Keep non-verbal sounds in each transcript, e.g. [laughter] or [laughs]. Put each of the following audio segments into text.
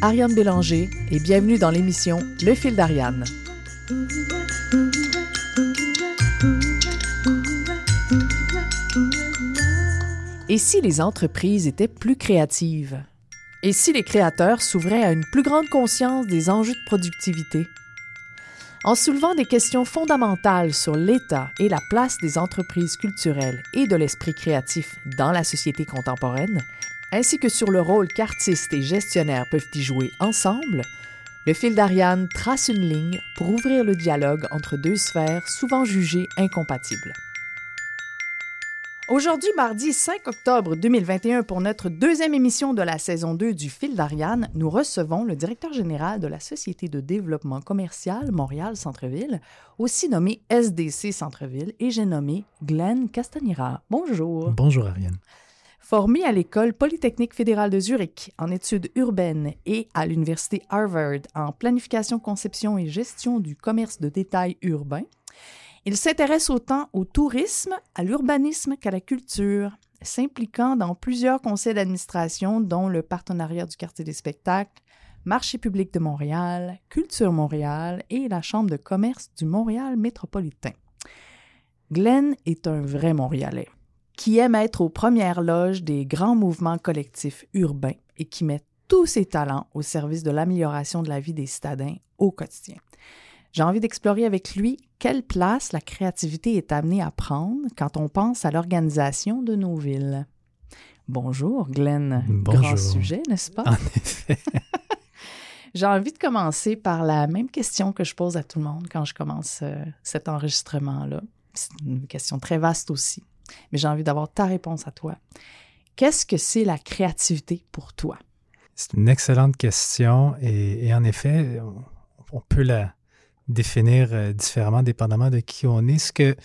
Ariane Bélanger et bienvenue dans l'émission Le fil d'Ariane. Et si les entreprises étaient plus créatives? Et si les créateurs s'ouvraient à une plus grande conscience des enjeux de productivité? En soulevant des questions fondamentales sur l'état et la place des entreprises culturelles et de l'esprit créatif dans la société contemporaine, ainsi que sur le rôle qu'artistes et gestionnaires peuvent y jouer ensemble, le fil d'Ariane trace une ligne pour ouvrir le dialogue entre deux sphères souvent jugées incompatibles. Aujourd'hui, mardi 5 octobre 2021, pour notre deuxième émission de la saison 2 du Fil d'Ariane, nous recevons le directeur général de la Société de développement commercial Montréal Centre-Ville, aussi nommé SDC Centre-Ville, et j'ai nommé Glenn Castanira. Bonjour. Bonjour Ariane. Formé à l'École polytechnique fédérale de Zurich en études urbaines et à l'Université Harvard en planification, conception et gestion du commerce de détail urbain, il s'intéresse autant au tourisme, à l'urbanisme qu'à la culture, s'impliquant dans plusieurs conseils d'administration, dont le partenariat du quartier des spectacles, Marché public de Montréal, Culture Montréal et la Chambre de commerce du Montréal métropolitain. Glenn est un vrai Montréalais qui aime être aux premières loges des grands mouvements collectifs urbains et qui met tous ses talents au service de l'amélioration de la vie des citadins au quotidien. J'ai envie d'explorer avec lui quelle place la créativité est amenée à prendre quand on pense à l'organisation de nos villes. Bonjour, Glenn. Bonjour. Grand sujet, n'est-ce pas? En effet. [laughs] J'ai envie de commencer par la même question que je pose à tout le monde quand je commence euh, cet enregistrement-là. C'est une question très vaste aussi, mais j'ai envie d'avoir ta réponse à toi. Qu'est-ce que c'est la créativité pour toi? C'est une excellente question et, en effet, on, on peut la définir euh, différemment dépendamment de qui on est. Ce que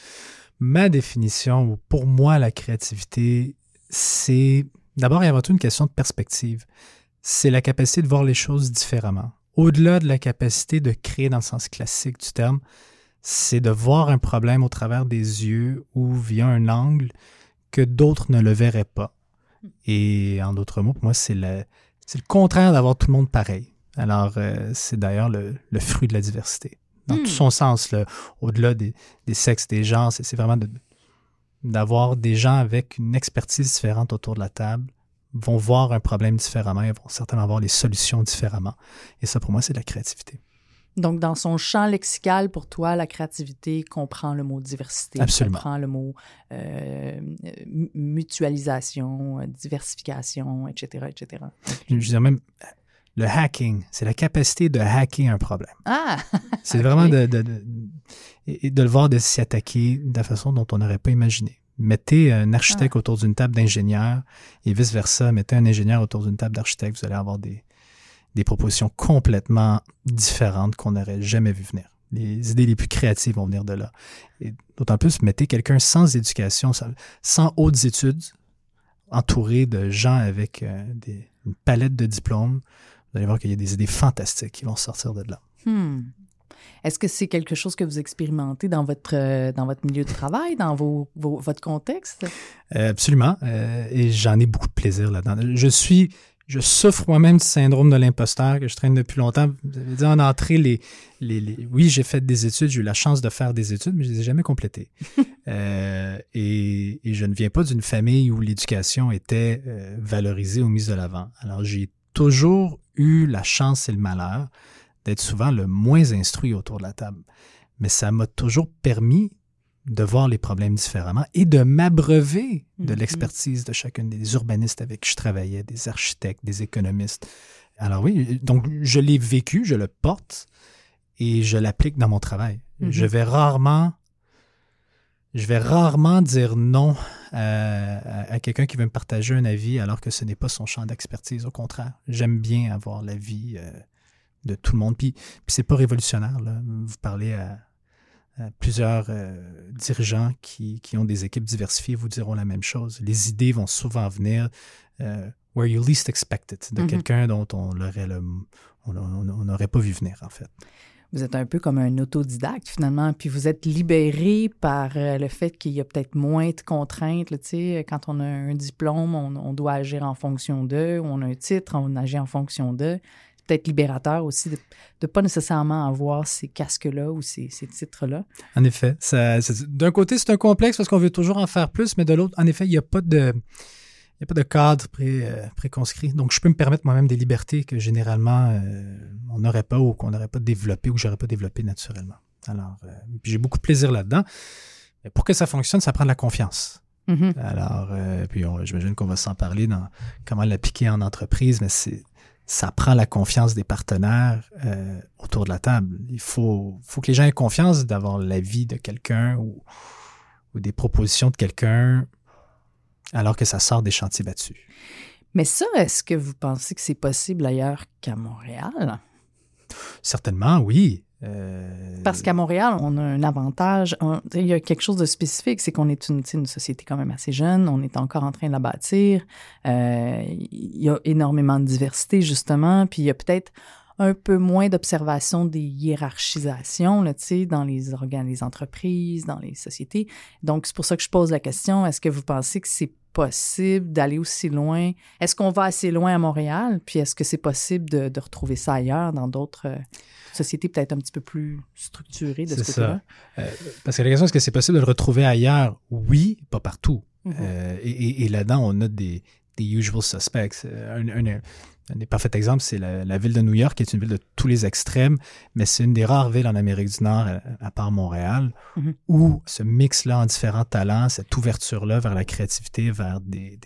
ma définition, ou pour moi, la créativité, c'est d'abord et avant tout une question de perspective. C'est la capacité de voir les choses différemment. Au-delà de la capacité de créer dans le sens classique du terme, c'est de voir un problème au travers des yeux ou via un angle que d'autres ne le verraient pas. Et en d'autres mots, pour moi, c'est le, c'est le contraire d'avoir tout le monde pareil. Alors, euh, c'est d'ailleurs le, le fruit de la diversité dans Hmm. tout son sens, là, au-delà des, des sexes, des genres. C'est c'est vraiment de- d'avoir des gens avec une expertise différente autour de la table, vont voir un problème différemment, ils vont certainement voir les solutions différemment. Et ça, pour moi, c'est de la créativité. Donc, dans son champ lexical, pour toi, la créativité comprend le mot diversité, Absolument. comprend le mot euh, mu- mutualisation, euh, diversification, etc., etc. Je veux dire même, le hacking, c'est la capacité de hacker un problème. Ah! [laughs] C'est vraiment de, de, de- de le voir de s'y attaquer de la façon dont on n'aurait pas imaginé. Mettez un architecte autour d'une table d'ingénieurs et vice-versa. Mettez un ingénieur autour d'une table d'architecte, vous allez avoir des, des propositions complètement différentes qu'on n'aurait jamais vu venir. Les idées les plus créatives vont venir de là. Et d'autant plus, mettez quelqu'un sans éducation, sans, hautes études, entouré de gens avec euh, des, une palette de diplômes. Vous allez voir qu'il y a des idées fantastiques qui vont sortir de là. Hmm. Est-ce que c'est quelque chose que vous expérimentez dans votre, euh, dans votre milieu de travail, dans vos, vos- votre contexte? Euh, absolument. Et j'en ai beaucoup de plaisir là-dedans. Je suis, je souffre moi-même du syndrome de l'imposteur que je traîne depuis longtemps. Vous avez dit en entrée, les, les, les- oui, j'ai fait des études, j'ai eu la chance de faire des études, mais je les ai jamais complétées. [laughs] Euh, et, et je ne viens pas d'une famille où l'éducation était euh, valorisée ou mise de l'avant. Alors, j'ai toujours eu la chance et le malheur d'être souvent le moins instruit autour de la table. Mais ça m'a toujours permis de voir les problèmes différemment et de m'abreuver de Mhm. l'expertise de chacun des urbanistes avec qui je travaillais, des architectes, des économistes. Alors oui, donc je l'ai vécu, je le porte et je l'applique dans mon travail. Mhm. Je vais rarement, je vais rarement dire non euh, à, à quelqu'un qui veut me partager un avis alors que ce n'est pas son champ d'expertise. Au contraire, j'aime bien avoir l'avis euh, de tout le monde. Puis, puis c'est pas révolutionnaire. Là. Vous parlez à plusieurs euh, dirigeants qui, qui ont des équipes diversifiées vous diront la même chose. Les idées vont souvent venir euh, where you least expect it, de Mhm. quelqu'un dont on l'aurait le- on- on- on n'aurait pas vu venir, en fait. vous êtes un peu comme un autodidacte finalement, puis vous êtes libéré par euh, le fait qu'il y a peut-être moins de contraintes. Sais, quand on a un diplôme, on, doit agir en fonction d'eux, on a un titre, on agit en fonction d'eux. Peut-être libérateur aussi de ne pas nécessairement avoir ces casques-là ou ces, titres-là. En effet, d'un côté, c'est un complexe parce qu'on veut toujours en faire plus, mais de l'autre, en effet, il n'y a pas de n'y a pas de cadre pré, euh, préconscrit. Donc, je peux me permettre moi-même des libertés que généralement euh, on n'aurait pas ou qu'on n'aurait pas développé ou que j'aurais pas développé naturellement. Alors, euh, puis j'ai beaucoup de plaisir là-dedans. Mais pour que ça fonctionne, ça prend de la confiance. Mm-hmm. Alors, puis j'imagine qu'on va s'en parler dans comment l'appliquer en entreprise, mais c'est ça prend la confiance des partenaires autour de la table. Il faut, faut que les gens aient confiance d'avoir l'avis de quelqu'un ou, ou des propositions de quelqu'un alors que ça sort des chantiers battus. Mais ça, est-ce que vous pensez que c'est possible ailleurs qu'à Montréal? Certainement, oui. Euh, Parce qu'à Montréal, on a un avantage. il y a quelque chose de spécifique, c'est qu'on est une, société quand même assez jeune. On est encore en train de la bâtir. Euh, il y a énormément de diversité, justement. Puis il y a peut-être un peu moins d'observation des hiérarchisations là, dans les organes, les entreprises, dans les sociétés. Donc, c'est pour ça que je pose la question, est-ce que vous pensez que c'est possible d'aller aussi loin? Est-ce qu'on va assez loin à Montréal? Puis est-ce que c'est possible de, retrouver ça ailleurs, dans d'autres euh, sociétés peut-être un petit peu plus structurées de ce côté-là? Euh, parce que la question, est-ce que c'est possible de le retrouver ailleurs? Oui, pas partout. Mm-hmm. Euh, et, là-dedans, on a des, usual suspects. Un, un parfait exemple, c'est la, ville de New York, qui est une ville de tous les extrêmes, mais c'est une des rares villes en Amérique du Nord, euh, à, part Montréal, mm-hmm. où ce mix-là en différents talents, cette ouverture-là vers la créativité, vers des,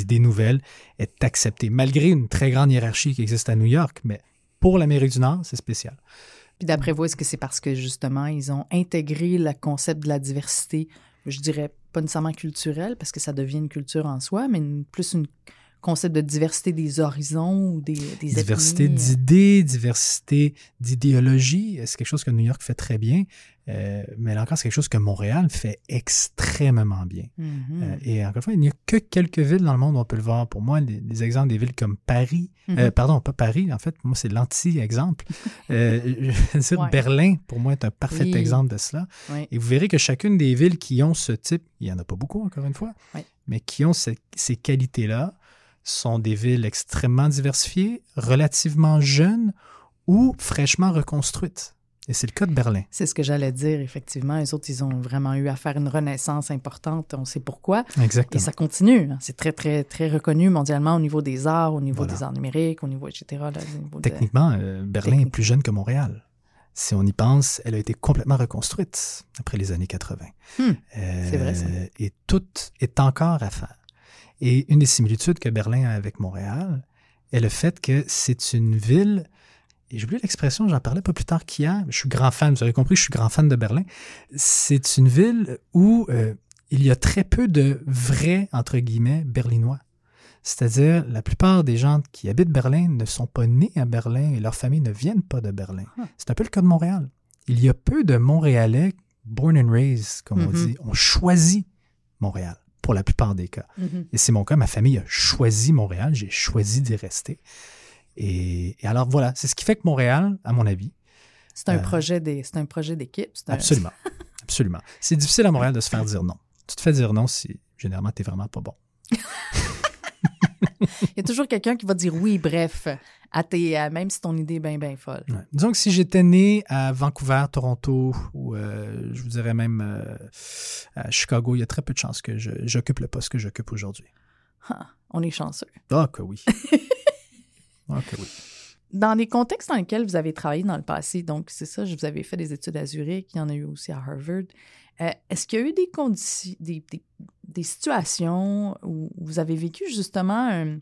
idées nouvelles, est acceptée, malgré une très grande hiérarchie qui existe à New York. Mais pour l'Amérique du Nord, c'est spécial. Puis d'après vous, est-ce que c'est parce que justement, ils ont intégré le concept de la diversité, je dirais pas nécessairement culturelle, parce que ça devient une culture en soi, mais plus une concept de diversité des horizons ou des, des Diversité d'idées, diversité d'idéologie, c'est quelque chose que New York fait très bien, euh, mais là encore, c'est quelque chose que Montréal fait extrêmement bien. Mm-hmm. Euh, et encore une fois, il n'y a que quelques villes dans le monde où on peut le voir. Pour moi, les, exemples des villes comme Paris, euh, mm-hmm. pardon, pas Paris, en fait, moi, c'est l'anti-exemple. [laughs] Berlin, pour moi, est un parfait exemple de cela. Et vous verrez que chacune des villes qui ont ce type, il n'y en a pas beaucoup, encore une fois, mais qui ont ces qualités-là, sont des villes extrêmement diversifiées, relativement jeunes ou fraîchement reconstruites. Et c'est le cas de Berlin. C'est ce que j'allais dire, effectivement. Les autres, ils ont vraiment eu à faire une renaissance importante. On sait pourquoi. Exactement. Et ça continue. Hein. C'est très, très, très reconnu mondialement au niveau des arts, au niveau des arts numériques, au niveau, etc. Techniquement, euh, Berlin est plus jeune que Montréal. Si on y pense, elle a été complètement reconstruite après les années 80. Hmm. c'est vrai, ça. Euh, et tout est encore à faire. Et une des similitudes que Berlin a avec Montréal est le fait que c'est une ville, et j'ai oublié l'expression, j'en parlais pas plus tard qu'hier, je suis grand fan, vous avez compris, je suis grand fan de Berlin. C'est une ville où euh, il y a très peu de vrais, entre guillemets, berlinois. C'est-à-dire, la plupart des gens qui habitent Berlin ne sont pas nés à Berlin et leurs familles ne viennent pas de Berlin. Ah. C'est un peu le cas de Montréal. Il y a peu de Montréalais, born and raised, comme on mm-hmm. dit, ont choisi Montréal pour la plupart des cas. Mm-hmm. Et c'est mon cas, ma famille a choisi Montréal, j'ai choisi d'y rester. Et, alors voilà, c'est ce qui fait que Montréal, à mon avis. C'est un, euh, projet c'est un projet d'équipe. Absolument. [laughs] absolument. C'est difficile à Montréal de se faire dire non. Tu te fais dire non si généralement tu n'es vraiment pas bon. [laughs] Il y a toujours quelqu'un qui va dire oui, bref, à tes, même si ton idée est bien, bien folle. Disons que si j'étais né à Vancouver, Toronto, ou euh, je vous dirais même euh, à Chicago, il y a très peu de chances que j'occupe le poste que j'occupe aujourd'hui. Ah, on est chanceux. Ah, que oui. [laughs] ah, que oui. Dans les contextes dans lesquels vous avez travaillé dans le passé, donc c'est ça, vous avez fait des études à Zurich, il y en a eu aussi à Harvard. Euh, est-ce qu'il y a eu des conditions, des, des, situations où vous avez vécu justement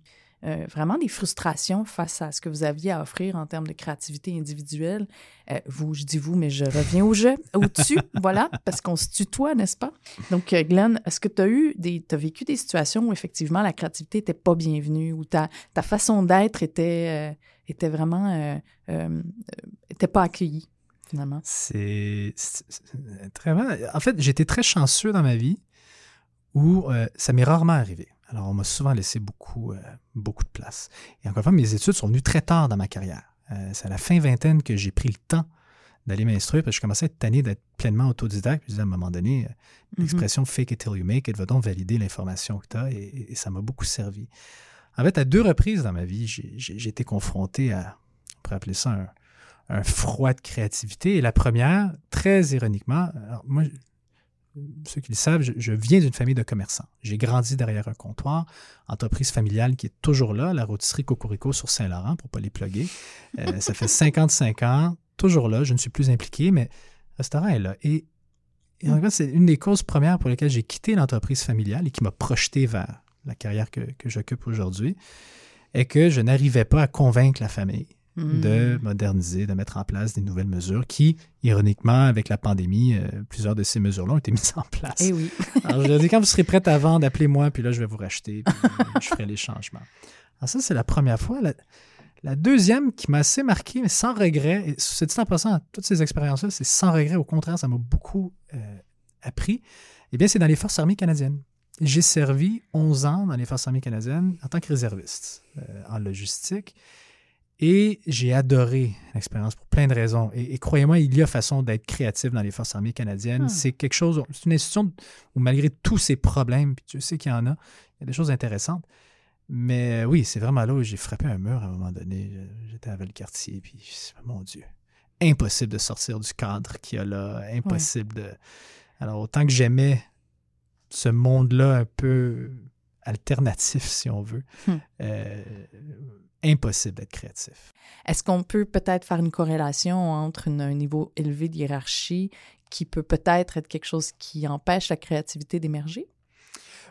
euh, vraiment des frustrations face à ce que vous aviez à offrir en termes de créativité individuelle? Euh, vous, je dis vous, mais je reviens au jeu, au-dessus, voilà, parce qu'on se tutoie, n'est-ce pas? Donc, Glenn, est-ce que tu as eu des, as vécu des situations où effectivement la créativité n'était pas bienvenue, où ta, ta façon d'être était, était vraiment, était pas accueillie? finalement? C'est très. En fait, j'étais très chanceux dans ma vie où euh, ça m'est rarement arrivé. Alors, on m'a souvent laissé beaucoup, euh, beaucoup de place. Et encore une fois, mes études sont venues très tard dans ma carrière. Euh, c'est à la fin vingtaine que j'ai pris le temps d'aller m'instruire parce que je commençais à être tanné d'être pleinement autodidacte. Puis à un moment donné, euh, Mhm. l'expression fake it till you make it va donc valider l'information que tu as et, et ça m'a beaucoup servi. En fait, à deux reprises dans ma vie, j'ai- été confronté à, on pourrait appeler ça un, un froid de créativité. Et la première, très ironiquement, alors moi, ceux qui le savent, je, je viens d'une famille de commerçants. J'ai grandi derrière un comptoir, entreprise familiale qui est toujours là, la rôtisserie Cocorico sur Saint-Laurent, pour ne pas les plugger. Euh, ça fait [laughs] 55 ans, toujours là, je ne suis plus impliqué, mais le restaurant est là. Et, et en fait, c'est une des causes premières pour lesquelles j'ai quitté l'entreprise familiale et qui m'a projeté vers la carrière que, que j'occupe aujourd'hui, est que je n'arrivais pas à convaincre la famille Mhm. de moderniser, de mettre en place des nouvelles mesures qui, ironiquement, avec la pandémie, euh, plusieurs de ces mesures-là ont été [laughs] mises en place. Eh oui. [laughs] Alors, je leur dis, quand vous serez prête à vendre, appelez-moi, puis là, je vais vous racheter, puis [laughs] je ferai les changements. Alors, ça, c'est la première fois. La, la deuxième qui m'a assez marqué, mais sans regret, et c'est dit en passant, toutes ces expériences-là, c'est sans regret. Au contraire, ça m'a beaucoup euh, appris. Eh bien, c'est dans les Forces armées canadiennes. J'ai servi 11 ans dans les Forces armées canadiennes en tant que réserviste euh, en logistique. Et j'ai adoré l'expérience pour plein de raisons. Et, et croyez-moi, il y a façon d'être créatif dans les Forces armées canadiennes. Hmm. C'est quelque chose, c'est une institution où malgré tous ces problèmes, puis tu sais qu'il y en a, il y a des choses intéressantes. Mais oui, c'est vraiment là où j'ai frappé un mur à un moment donné. J'étais à Valcartier, puis mon Dieu, impossible de sortir du cadre qu'il y a là, impossible de... Alors autant que j'aimais ce monde-là un peu alternatif, si on veut, Hmm. euh, impossible d'être créatif. Est-ce qu'on peut peut-être faire une corrélation entre une- un niveau élevé de hiérarchie qui peut peut-être être quelque chose qui empêche la créativité d'émerger?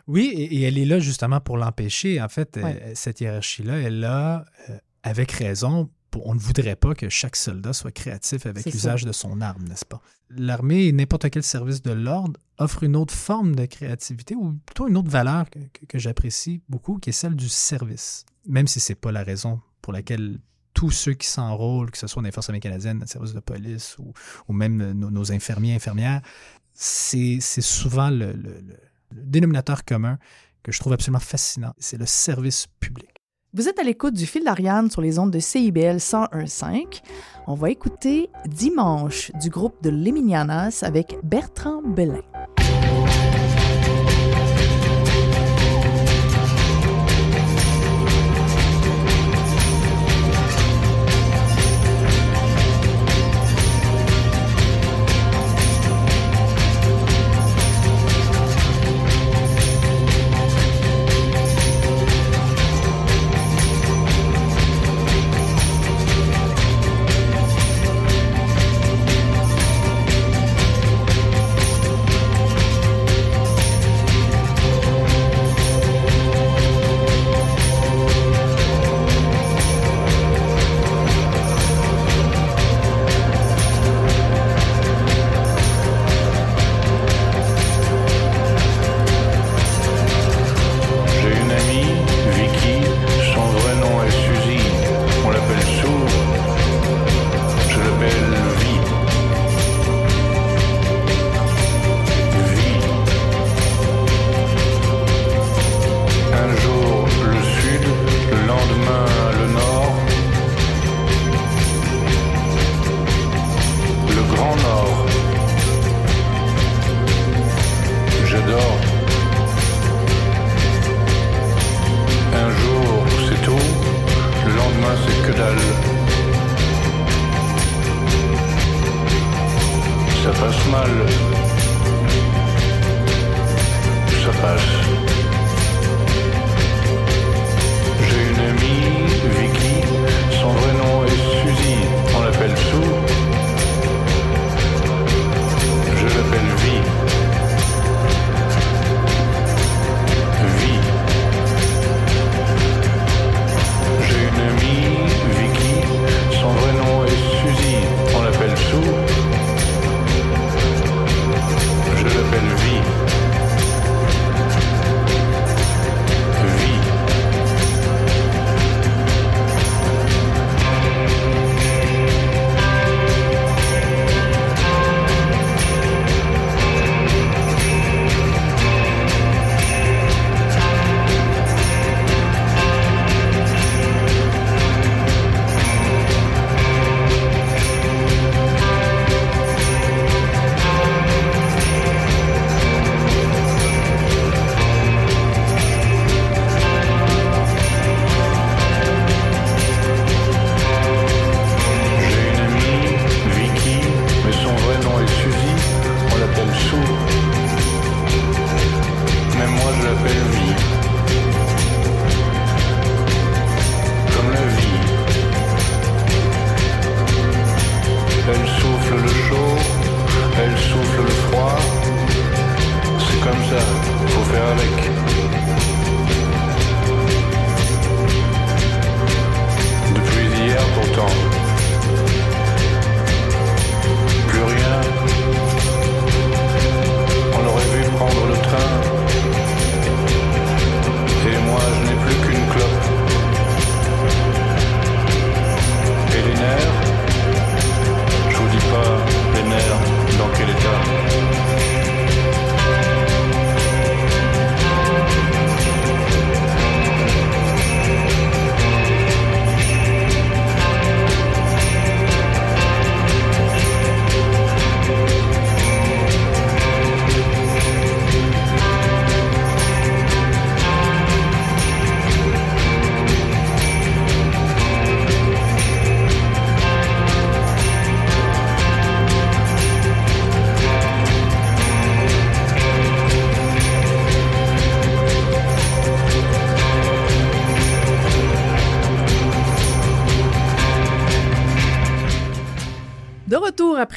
Oui, et, et elle est là justement pour l'empêcher. En fait, Ouais. euh, cette hiérarchie-là, elle là euh, avec raison. On ne voudrait pas que chaque soldat soit créatif avec l'usage de son arme, n'est-ce pas? L'armée et n'importe quel service de l'ordre offre une autre forme de créativité ou plutôt une autre valeur que, que- que j'apprécie beaucoup, qui est celle du service. Même si ce n'est pas la raison pour laquelle tous ceux qui s'enrôlent, que ce soit dans les Forces armées canadiennes, dans le service de police ou, ou même euh, nos, nos infirmiers, infirmières, c'est c'est souvent le, le- le- le dénominateur commun que je trouve absolument fascinant. C'est le service public. Vous êtes à l'écoute du fil d'Ariane sur les ondes de CIBL 101.5. On va écouter Dimanche du groupe de Leminianas avec Bertrand Belin.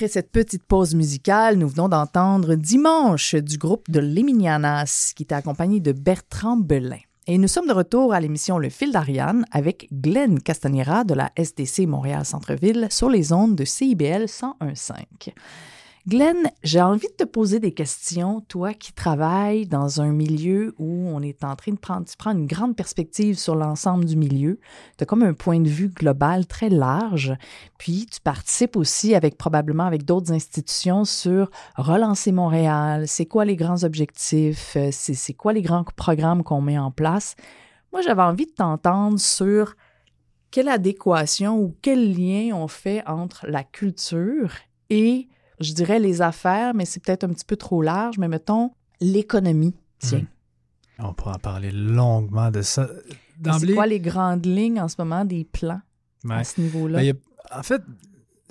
Cette petite pause musicale, nous venons d'entendre Dimanche du groupe de Leminianas qui était accompagné de Bertrand Belin. Et nous sommes de retour à l'émission Le fil d'Ariane avec Glenn Castanera de la SDC Montréal Centre-Ville sur les ondes de CIBL 101.5. Glenn, j'ai envie de te poser des questions, toi qui travailles dans un milieu où on est en train de prendre, une grande perspective sur l'ensemble du milieu. Tu as comme un point de vue global très large, puis tu participes aussi avec probablement avec d'autres institutions sur relancer Montréal, c'est quoi les grands objectifs, euh, c'est quoi les grands programmes qu'on met en place. Moi, j'avais envie de t'entendre sur quelle adéquation ou quel lien on fait entre la culture et je dirais les affaires, mais c'est peut-être un petit peu trop large, mais mettons l'économie. Tiens. Hmm. On pourra en parler longuement de ça. C'est quoi les grandes lignes en ce moment des plans à ce niveau-là? Ben, en fait,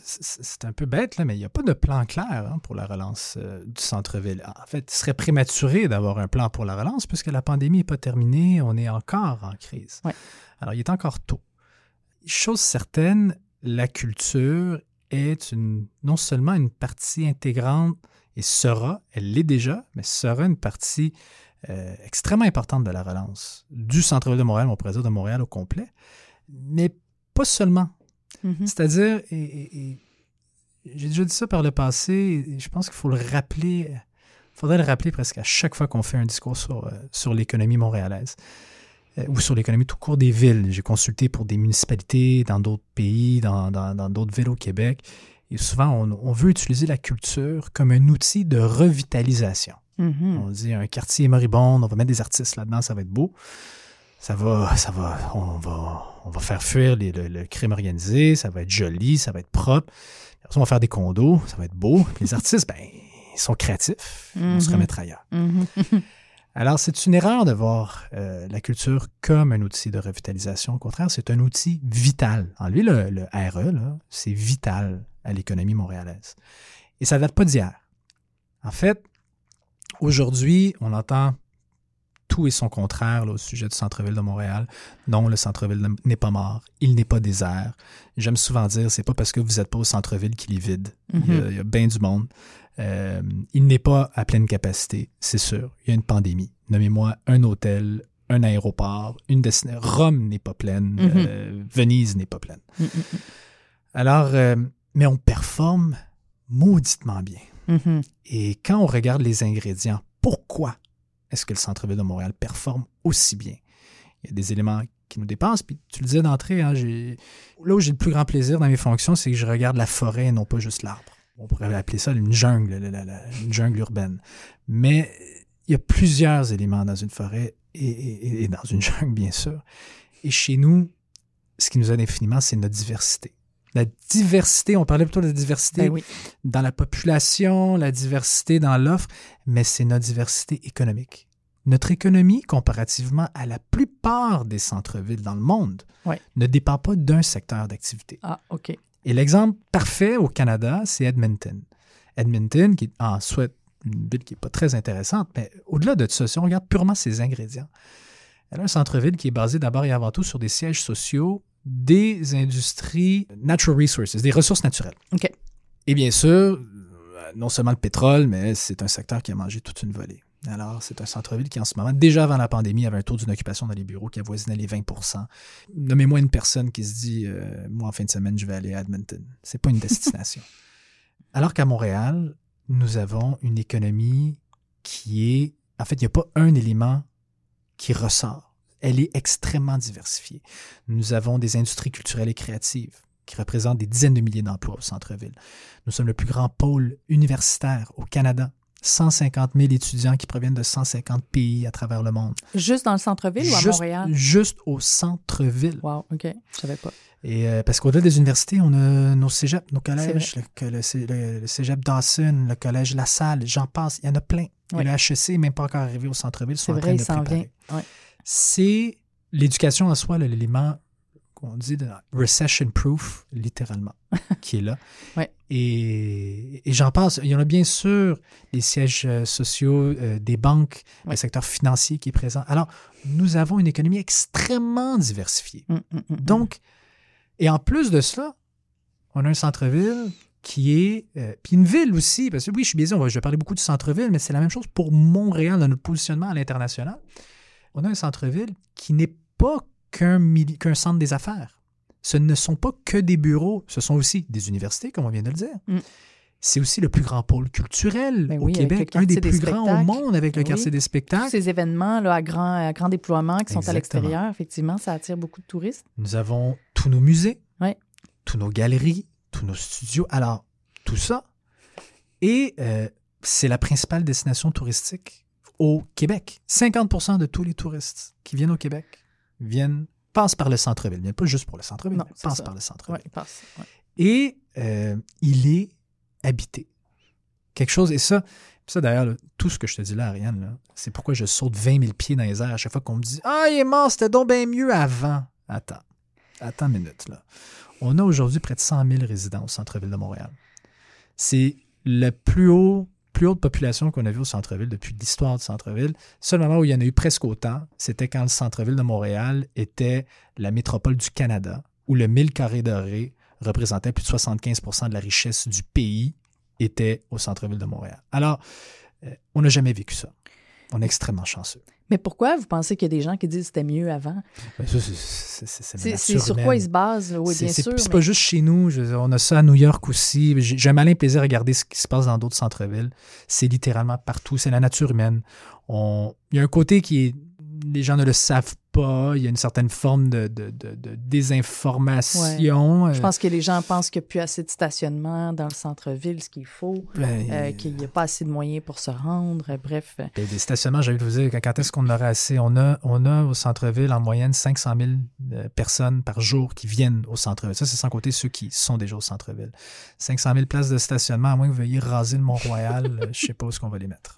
c'est un peu bête, là, mais il n'y a pas de plan clair hein, pour la relance euh, du centre-ville. En fait, il serait prématuré d'avoir un plan pour la relance puisque la pandémie n'est pas terminée, on est encore en crise. Alors, il est encore tôt. Chose certaine, la culture est une, non seulement une partie intégrante et sera, elle l'est déjà, mais sera une partie euh, extrêmement importante de la relance du centre-ville de Montréal, on pourrait dire de Montréal au complet, mais pas seulement. Mm-hmm. C'est-à-dire, et, j'ai déjà dit ça par le passé, et je pense qu'il faut le rappeler, il faudrait le rappeler presque à chaque fois qu'on fait un discours sur, euh, sur l'économie montréalaise. Euh, ou sur l'économie tout court des villes. J'ai consulté pour des municipalités dans d'autres pays, dans d'autres villes au Québec. Et souvent, on, veut utiliser la culture comme un outil de revitalisation. Mm-hmm. On dit un quartier moribond, on va mettre des artistes là-dedans, ça va être beau. Ça va, ça va, on va, on va faire fuir le, crime organisé, ça va être joli, ça va être propre. on va faire des condos, ça va être beau. les [laughs] artistes, ben, ils sont créatifs, ils vont se mm-hmm. remettre ailleurs. Mm-hmm. [laughs] Alors, c'est une erreur de voir euh, la culture comme un outil de revitalisation. Au contraire, c'est un outil vital. En lui, le, RE, c'est vital à l'économie montréalaise. Et ça ne date pas d'hier. En fait, aujourd'hui, on entend tout et son contraire au sujet du centre-ville de Montréal. Non, le centre-ville n'est pas mort, il n'est pas désert. J'aime souvent dire, c'est pas parce que vous n'êtes pas au centre-ville qu'il est vide. il, y a, il, y a, bien du monde. Euh, il n'est pas à pleine capacité, c'est sûr. Il y a une pandémie. Nommez-moi un hôtel, un aéroport, une destination. Rome n'est pas pleine, mm-hmm. euh, Venise n'est pas pleine. Alors, euh, mais on performe mauditement bien. Mm-hmm. Et quand on regarde les ingrédients, pourquoi est-ce que le centre-ville de Montréal performe aussi bien? Il y a des éléments qui nous dépassent. Puis tu le disais d'entrée, hein, là où j'ai le plus grand plaisir dans mes fonctions, c'est que je regarde la forêt et non pas juste l'arbre on pourrait appeler ça une jungle, une jungle urbaine. Mais il y a plusieurs éléments dans une forêt et, dans une [laughs] jungle, bien sûr. Et chez nous, ce qui nous aide infiniment, c'est notre diversité. La diversité, on parlait plutôt de la diversité ben dans la population, la diversité dans l'offre, mais c'est notre diversité économique. Notre économie, comparativement à la plupart des centres-villes dans le monde, ne dépend pas d'un secteur d'activité. Ah, OK. Et l'exemple parfait au Canada, c'est Edmonton. Edmonton, qui est en soit une ville qui n'est pas très intéressante, mais au-delà de ça, si on regarde purement ses ingrédients, elle a un centre-ville qui est basé d'abord et avant tout sur des sièges sociaux des industries natural resources, des ressources naturelles. OK. Et bien sûr, non seulement le pétrole, mais c'est un secteur qui a mangé toute une volée. Alors, c'est un centre-ville qui, en ce moment, déjà avant la pandémie, avait un taux d'une occupation dans les bureaux qui avoisinait les 20% Nommez-moi une personne qui se dit euh, Moi, en fin de semaine, je vais aller à Edmonton. C'est pas une destination. [laughs] Alors qu'à Montréal, nous avons une économie qui est. En fait, il n'y a pas un élément qui ressort. Elle est extrêmement diversifiée. Nous avons des industries culturelles et créatives qui représentent des dizaines de milliers d'emplois au centre-ville. Nous sommes le plus grand pôle universitaire au Canada. 150 000 étudiants qui proviennent de 150 pays à travers le monde. Juste dans le centre-ville ou à Montréal? Juste au centre-ville. Wow, OK. Je savais pas. Et euh, parce qu'au-delà des universités, on a nos cégeps, nos collèges, le, cégep Dawson, le collège La Salle, j'en passe, il y en a plein. Et le HEC n'est même pas encore arrivé au centre-ville, ils sont en train de préparer. C'est l'éducation en soi, l'élément qu'on dit recession proof, littéralement, [laughs] qui est là. Et, j'en passe. Il y en a bien sûr les sièges euh, sociaux euh, des banques, le secteur financier qui est présent. Alors, nous avons une économie extrêmement diversifiée. Hum, hum, hum, Donc, et en plus de cela, on a un centre-ville qui est. euh, puis une ville aussi, parce que oui, je suis biaisé, on va, je vais parler beaucoup du centre-ville, mais c'est la même chose pour Montréal dans notre positionnement à l'international. On a un centre-ville qui n'est pas qu'un centre des affaires. Ce ne sont pas que des bureaux, ce sont aussi des universités, comme on vient de le dire. Mm. C'est aussi le plus grand pôle culturel Ben au oui, Québec, un des plus grands au monde avec le Ben quartier oui. des Tous spectacles. ces événements là, à, grand, à grand déploiement qui sont à l'extérieur, effectivement, ça attire beaucoup de touristes. Nous avons tous nos musées, Ouais. tous nos galeries, tous nos studios. Alors, tout ça. Et euh, c'est la principale destination touristique au Québec. 50% de tous les touristes qui viennent au Québec viennent, passent par le centre-ville. Ils viennent pas juste pour le centre-ville, c'est passent ça. par le centre-ville. Ouais. Et euh, il est habité. Quelque chose, et ça, ça d'ailleurs, tout ce que je te dis là, Ariane, c'est pourquoi je saute 20 000 pieds dans les airs à chaque fois qu'on me dit Ah, il est mort, c'était donc bien mieux avant. Attends, attends une minute. Là. On a aujourd'hui près de 100 000 résidents au centre-ville de Montréal. C'est la plus, haut, plus haute population qu'on a vue au centre-ville depuis l'histoire du centre-ville. Le seul moment où il y en a eu presque autant, c'était quand le centre-ville de Montréal était la métropole du Canada, où le 1000 carrés dorés représentait plus de 75% de la richesse du pays, était au centre-ville de Montréal. Alors, euh, on n'a jamais vécu ça. On est extrêmement chanceux. Mais pourquoi vous pensez qu'il y a des gens qui disent que c'était mieux avant? Ben, c'est- sur quoi ils se basent? Oui, C'est- bien c'est- sûr. C'est mais- pas juste chez nous. je on a ça à New York aussi. J'ai j'ai un malin plaisir à regarder ce qui se passe dans d'autres centres-villes. C'est littéralement partout. C'est la nature humaine. On... Il y a un côté qui est. Les gens ne le savent pas. Il y a une certaine forme de, de, de- de désinformation. Je Euh, pense que les gens pensent qu'il n'y a plus assez de stationnement dans le centre-ville, ce qu'il faut, ben, euh, qu'il n'y a pas assez de moyens pour se rendre. euh, Bref, Ben, des stationnements, j'allais vous dire, quand- est-ce qu'on aurait assez? On a, on a au centre-ville en moyenne 500 000 euh, personnes par jour qui viennent au centre-ville. Ça, c'est sans compter ceux qui sont déjà au centre-ville. 500 000 places de stationnement, à moins que vous veuillez raser le Mont-Royal, je sais pas où est-ce qu'on va les mettre.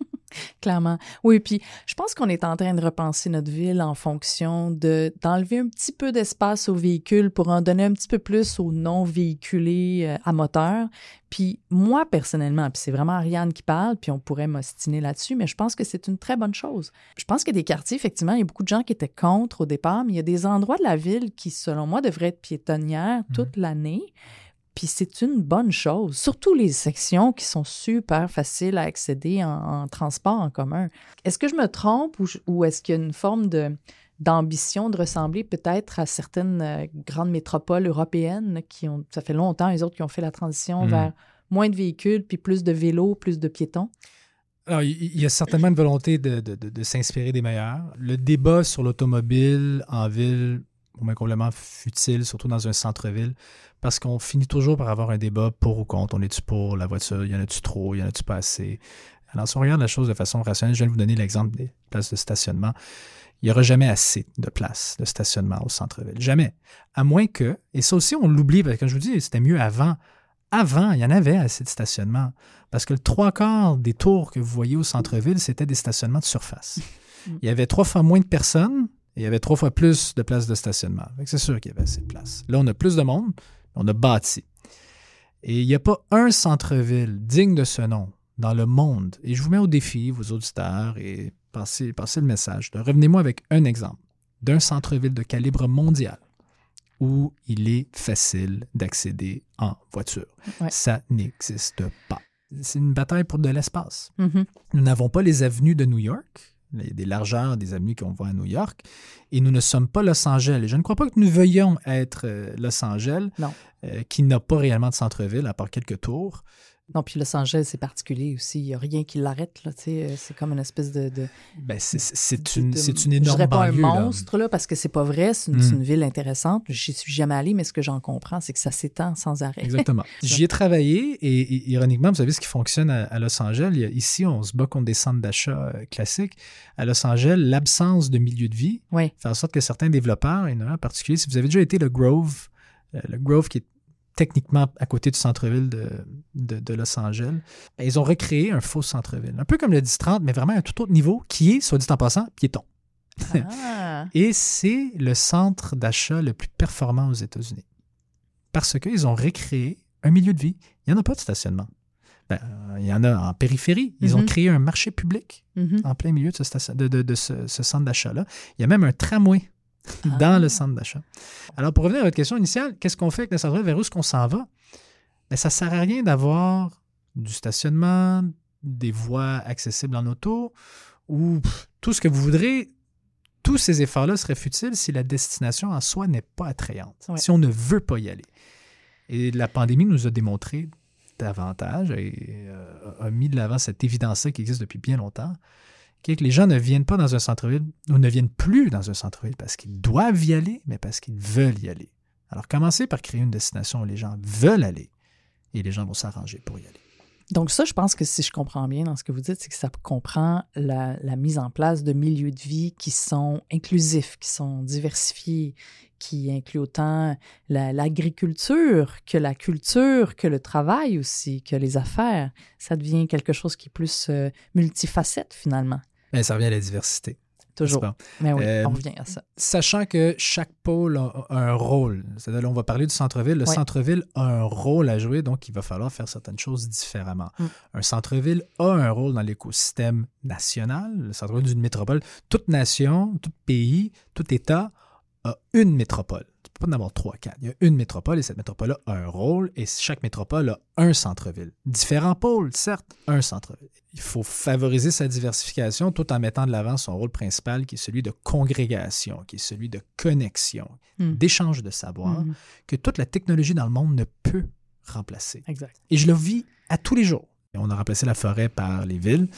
Clairement. Oui, puis je pense qu'on est en train de repenser notre ville en fonction de d'enlever un petit peu d'espace aux véhicules pour en donner un petit peu plus aux non véhiculés euh, à moteur. Puis moi, personnellement, puis c'est vraiment Ariane qui parle, puis on pourrait m'ostiner là-dessus, mais je pense que c'est une très bonne chose. Je pense qu'il y a des quartiers, effectivement, il y a beaucoup de gens qui étaient contre au départ, mais il y a des endroits de la ville qui, selon moi, devraient être piétonnières toute l'année. Puis c'est une bonne chose, surtout les sections qui sont super faciles à accéder en, en transport en commun. Est-ce que je me trompe ou, est-ce qu'il y a une forme de d'ambition de ressembler peut-être à certaines euh, grandes métropoles européennes qui ont, ça fait longtemps, les autres qui ont fait la transition Mm. vers moins de véhicules, puis plus de vélos, plus de piétons? Alors, il il y a certainement une volonté de, de- de- de s'inspirer des meilleurs. Le débat sur l'automobile en ville, moi, complètement futile, surtout dans un centre-ville, parce qu'on finit toujours par avoir un débat pour ou contre. On est-tu pour la voiture? Y en a-tu trop? Y en a-tu pas assez? Alors, si on regarde la chose de façon rationnelle, je viens de vous donner l'exemple des places de stationnement. Il n'y aura jamais assez de places de stationnement au centre-ville. Jamais. À moins que, et ça aussi, on l'oublie, parce que je vous dis, c'était mieux avant. Avant, il y en avait assez de stationnement. Parce que le trois quarts des tours que vous voyez au centre-ville, c'était des stationnements de surface. Mm. Il y avait trois fois moins de personnes il y avait trois fois plus de places de stationnement. C'est sûr qu'il y avait assez de places. Là, on a plus de monde, on a bâti. Et il n'y a pas un centre-ville digne de ce nom dans le monde. Et je vous mets au défi, vos auditeurs, et passez, passez le message. Revenez-moi avec un exemple d'un centre-ville de calibre mondial où il est facile d'accéder en voiture. Ouais. Ça n'existe pas. C'est une bataille pour de l'espace. Mhm. Nous n'avons pas les avenues de New York. Des largeurs des avenues qu'on voit à New York. Et nous ne sommes pas Los Angeles. Et je ne crois pas que nous veuillions être euh, Los Angeles, Non. euh, qui n'a pas réellement de centre-ville, à part quelques tours. Non, puis Los Angeles, c'est particulier aussi. Il n'y a rien qui l'arrête, euh, C'est comme une espèce de... de Ben, c'est- une, de- une Je énorme dirais pas banlieue, un monstre, là, parce que c'est pas vrai. C'est une, Mm. une ville intéressante. J'y suis jamais allée, mais ce que j'en comprends, c'est que ça s'étend sans arrêt. Exactement. [laughs] J'y ai travaillé et, et, ironiquement, vous savez ce qui fonctionne à, à Los Angeles? Ici, on se bat contre des centres d'achat euh, classiques. À Los Angeles, l'absence de milieu de vie Oui. fait en sorte que certains développeurs, et en particulier, si vous avez déjà été le Grove, euh, le Grove qui est techniquement à côté du centre-ville de, de- de Los Angeles, ben, ils ont recréé un faux centre-ville. Un peu comme le 10-30, mais vraiment à un tout autre niveau, qui est, soit dit en passant, piéton. Ah, [laughs] Et c'est le centre d'achat le plus performant aux États-Unis. Parce qu'ils ont recréé un milieu de vie. Il n'y en a pas de stationnement. Ben, euh, il y en a en périphérie. Ils ont Mhm. créé un marché public mhm. en plein milieu de ce, station- de, de- de ce- ce centre d'achat-là. Il y a même un tramway Ah. dans le centre d'achat. Alors, pour revenir à votre question initiale, qu'est-ce qu'on fait avec le centre-ville? Vers où est-ce qu'on s'en va? ben, ça ne sert à rien d'avoir du stationnement, des voies accessibles en auto ou tout ce que vous voudrez. Tous ces efforts-là seraient futiles si la destination en soi n'est pas attrayante, si on ne veut pas y aller. Et la pandémie nous a démontré davantage et euh, a mis de l'avant cette évidence-là qui existe depuis bien longtemps, que les gens ne viennent pas dans un centre-ville ou ne viennent plus dans un centre-ville parce qu'ils doivent y aller, mais parce qu'ils veulent y aller. Alors commencez par créer une destination où les gens veulent aller et les gens vont s'arranger pour y aller. Donc ça, je pense que si je comprends bien dans ce que vous dites, c'est que ça comprend la, mise en place de milieux de vie qui sont inclusifs, qui sont diversifiés, qui incluent autant l'agriculture que la culture, que le travail aussi, que les affaires. Ça devient quelque chose qui est plus euh, multifacette finalement. Bien, ça revient à la diversité. Toujours. Mais oui, euh, on revient à ça. Sachant que chaque pôle a, un rôle. C'est-à-dire, on va parler du centre-ville. Le centre-ville a un rôle à jouer, donc il va falloir faire certaines choses différemment. Mm. Un centre-ville a un rôle dans l'écosystème national, le centre-ville d'une métropole. Toute nation, tout pays, tout État a une métropole pas en avoir trois, quatre. Il y a une métropole et cette métropole a un rôle et chaque métropole a un centre-ville. Différents pôles, certes, un centre-ville. Il faut favoriser sa diversification tout en mettant de l'avant son rôle principal qui est celui de congrégation, qui est celui de connexion, hmm. d'échange de savoir, hmm. que toute la technologie dans le monde ne peut remplacer. Exact. Et je le vis à tous les jours. On a remplacé la forêt par les villes.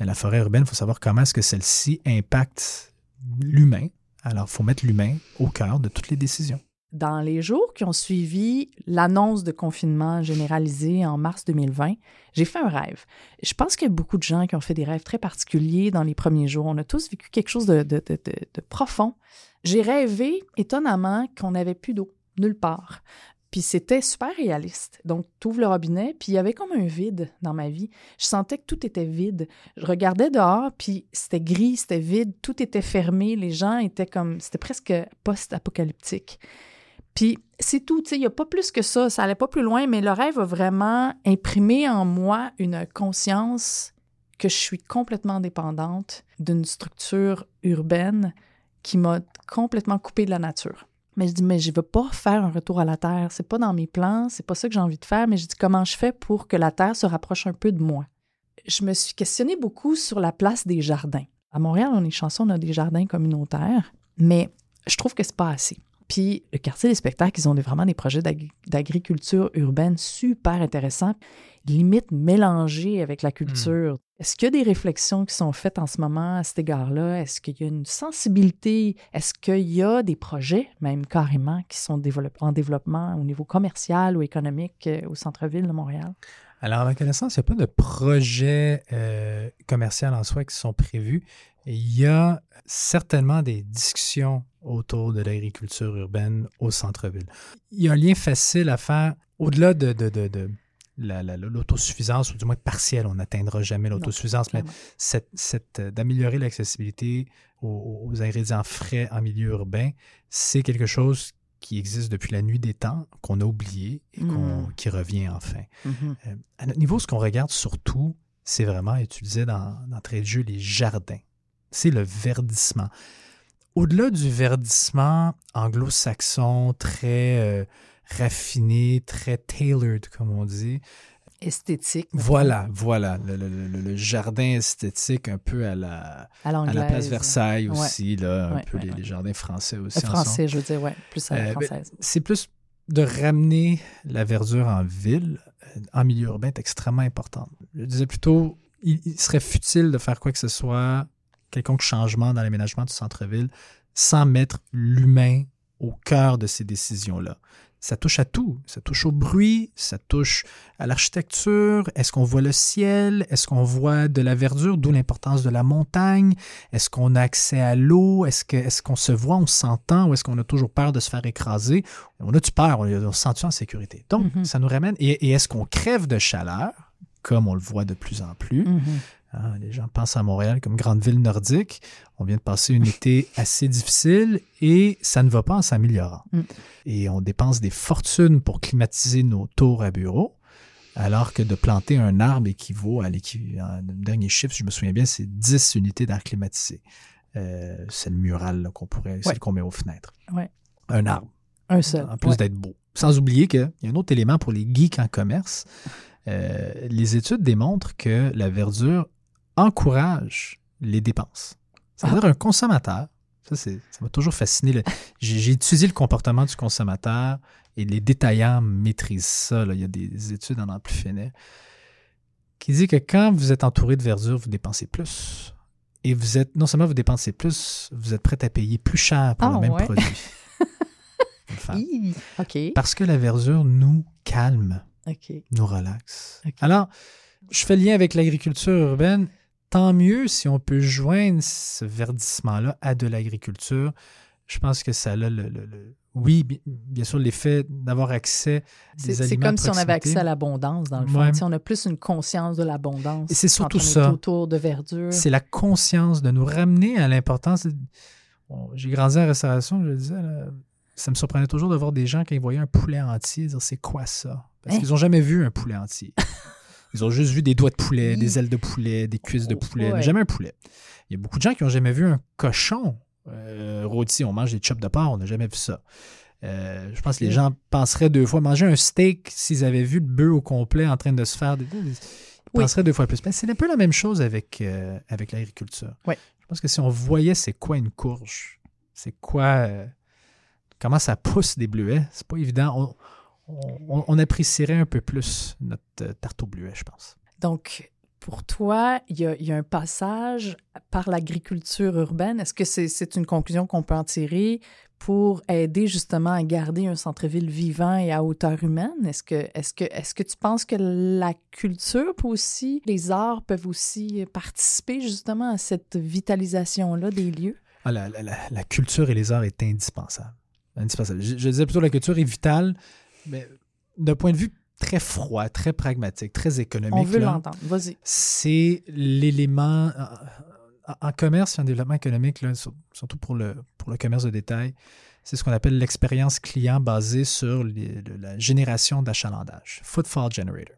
Et la forêt urbaine, il faut savoir comment est-ce que celle-ci impacte l'humain, alors, il faut mettre l'humain au cœur de toutes les décisions. Dans les jours qui ont suivi l'annonce de confinement généralisé en mars 2020, j'ai fait un rêve. Je pense qu'il y a beaucoup de gens qui ont fait des rêves très particuliers dans les premiers jours. On a tous vécu quelque chose de, de profond. J'ai rêvé, étonnamment, qu'on n'avait plus d'eau nulle part. Puis c'était super réaliste. Donc, tu le robinet, puis il y avait comme un vide dans ma vie. Je sentais que tout était vide. Je regardais dehors, puis c'était gris, c'était vide, tout était fermé. Les gens étaient comme. C'était presque post-apocalyptique. Puis c'est tout, tu sais, il n'y a pas plus que ça. Ça allait pas plus loin, mais le rêve a vraiment imprimé en moi une conscience que je suis complètement dépendante d'une structure urbaine qui m'a complètement coupée de la nature. Mais je dis, mais je ne veux pas faire un retour à la Terre. C'est pas dans mes plans, c'est pas ça que j'ai envie de faire, mais je dis, comment je fais pour que la Terre se rapproche un peu de moi? Je me suis questionnée beaucoup sur la place des jardins. À Montréal, on est chanceux, on a des jardins communautaires, mais je trouve que c'est pas assez. Puis le quartier des spectacles, ils ont vraiment des projets d'agriculture urbaine super intéressants, limite mélangés avec la hmm. culture. Est-ce qu'il y a des réflexions qui sont faites en ce moment à cet égard-là? Est-ce qu'il y a une sensibilité? Est-ce qu'il y a des projets, même carrément, qui sont en développement au niveau commercial ou économique euh, au centre-ville de Montréal? Alors, à ma connaissance, il n'y a pas de projet euh, commercial en soi qui sont prévus. Il y a certainement des discussions autour de l'agriculture urbaine au centre-ville. Il y a un lien facile à faire au-delà de, de, de l'autosuffisance, ou du moins partielle, on n'atteindra jamais l'autosuffisance, mais cette, euh, d'améliorer l'accessibilité aux, ingrédients frais en milieu urbain, c'est quelque chose qui existe depuis la nuit des temps, qu'on a oublié et mmh. qui revient enfin. Mmh euh, à notre niveau, ce qu'on regarde surtout, c'est vraiment, et tu disais dans, d'entrée de jeu, les jardins. C'est le verdissement. Au-delà du verdissement anglo-saxon très... Euh, raffiné, très tailored, comme on dit. Esthétique. Voilà, voilà. Le, jardin esthétique un peu à la, à, la place Versailles aussi, là, un peu les, jardins français aussi. Français, je veux dire, oui, plus à la euh, ben, française. C'est plus de ramener la verdure en ville, euh, en milieu urbain, est extrêmement important. Je disais plutôt, il, il serait futile de faire quoi que ce soit, quelconque changement dans l'aménagement du centre-ville, sans mettre l'humain au cœur de ces décisions-là ça touche à tout. Ça touche au bruit, ça touche à l'architecture. Est-ce qu'on voit le ciel? Est-ce qu'on voit de la verdure? D'où l'importance de la montagne? Est-ce qu'on a accès à l'eau? Est-ce qu'on est qu'on se voit, on s'entend? Ou est-ce qu'on a toujours peur de se faire écraser? On a-tu peur? On, se sent en sécurité? Donc, mm-hmm. ça nous ramène. Et, est-ce qu'on crève de chaleur, comme on le voit de plus en plus? Mm-hmm. Hein, les gens pensent à Montréal comme grande ville nordique. On vient de passer une été [laughs] assez difficile et ça ne va pas en s'améliorant. Mm. Et on dépense des fortunes pour climatiser nos tours à bureau, alors que de planter un arbre équivaut à l'équivalent. Le dernier chiffre, je me souviens bien, c'est 10 unités d'air climatisé. Euh, c'est le mural qu'on pourrait, c'est qu'on met aux fenêtres. Un arbre. Un seul. En plus d'être beau. sans oublier qu'il y a un autre élément pour les geeks en commerce. Euh, les études démontrent que la verdure encourage les dépenses. C'est-à-dire un consommateur, ça, ça m'a toujours fasciné. J'ai étudié le comportement du consommateur et les détaillants maîtrisent ça. Il y a des études en plus fines qui dit que quand vous êtes entouré de verdure, vous dépensez plus. Et vous êtes, non seulement vous dépensez plus, vous êtes prêt à payer plus cher pour le Ah, même ouais. produit. [laughs] Hi, OK. Parce que la verdure nous calme, nous relaxe. Alors, je fais le lien avec l'agriculture urbaine. Tant mieux si on peut joindre ce verdissement-là à de l'agriculture. Je pense que ça a le, le- le- oui, bi- bien sûr, l'effet d'avoir accès à C'est des c'est aliments comme de si on avait accès à l'abondance, dans le fond. Ouais. Sais, On a plus une conscience de l'abondance. Et c'est surtout quand on ça. Est autour de verdure. C'est la conscience de nous ramener à l'importance. Bon, J'ai grandi en restauration, je le disais, là, ça me surprenait toujours de voir des gens quand ils voyaient un poulet entier dire c'est quoi ça? Parce Hein? qu'ils n'ont jamais vu un poulet entier. [laughs] Ils ont juste vu des doigts de poulet, des ailes de poulet, des cuisses de poulet, mais Ouais. jamais un poulet. Il y a beaucoup de gens qui n'ont jamais vu un cochon euh, rôti. On mange des chops de porc, on n'a jamais vu ça. Euh, je pense que les gens penseraient deux fois. Manger un steak, s'ils avaient vu le bœuf au complet en train de se faire des. Ils Oui. penseraient deux fois plus. Mais c'est un peu la même chose avec, euh, avec l'agriculture. Oui. Je pense que si on voyait c'est quoi une courge, c'est quoi. euh, comment ça pousse des bleuets, c'est pas évident. On, on- on apprécierait un peu plus notre euh, tarte bleuets, je pense. Donc, pour toi, il y a, il y a un passage par l'agriculture urbaine. Est-ce que c'est une conclusion qu'on peut en tirer pour aider justement à garder un centre-ville vivant et à hauteur humaine? Est-ce que, est que, est que tu penses que la culture peut aussi, les arts peuvent aussi participer justement à cette vitalisation-là des lieux? Ah, la, la- la- la culture et les arts est indispensable. Indispensable. Je, je disais plutôt la culture est vitale, mais d'un point de vue très froid, très pragmatique, très économique. On veut l'entendre. Vas-y. c'est l'élément en, en commerce et en développement économique, là, surtout pour le, pour le commerce de détail, c'est ce qu'on appelle l'expérience client basée sur les- la génération d'achalandage, footfall generator.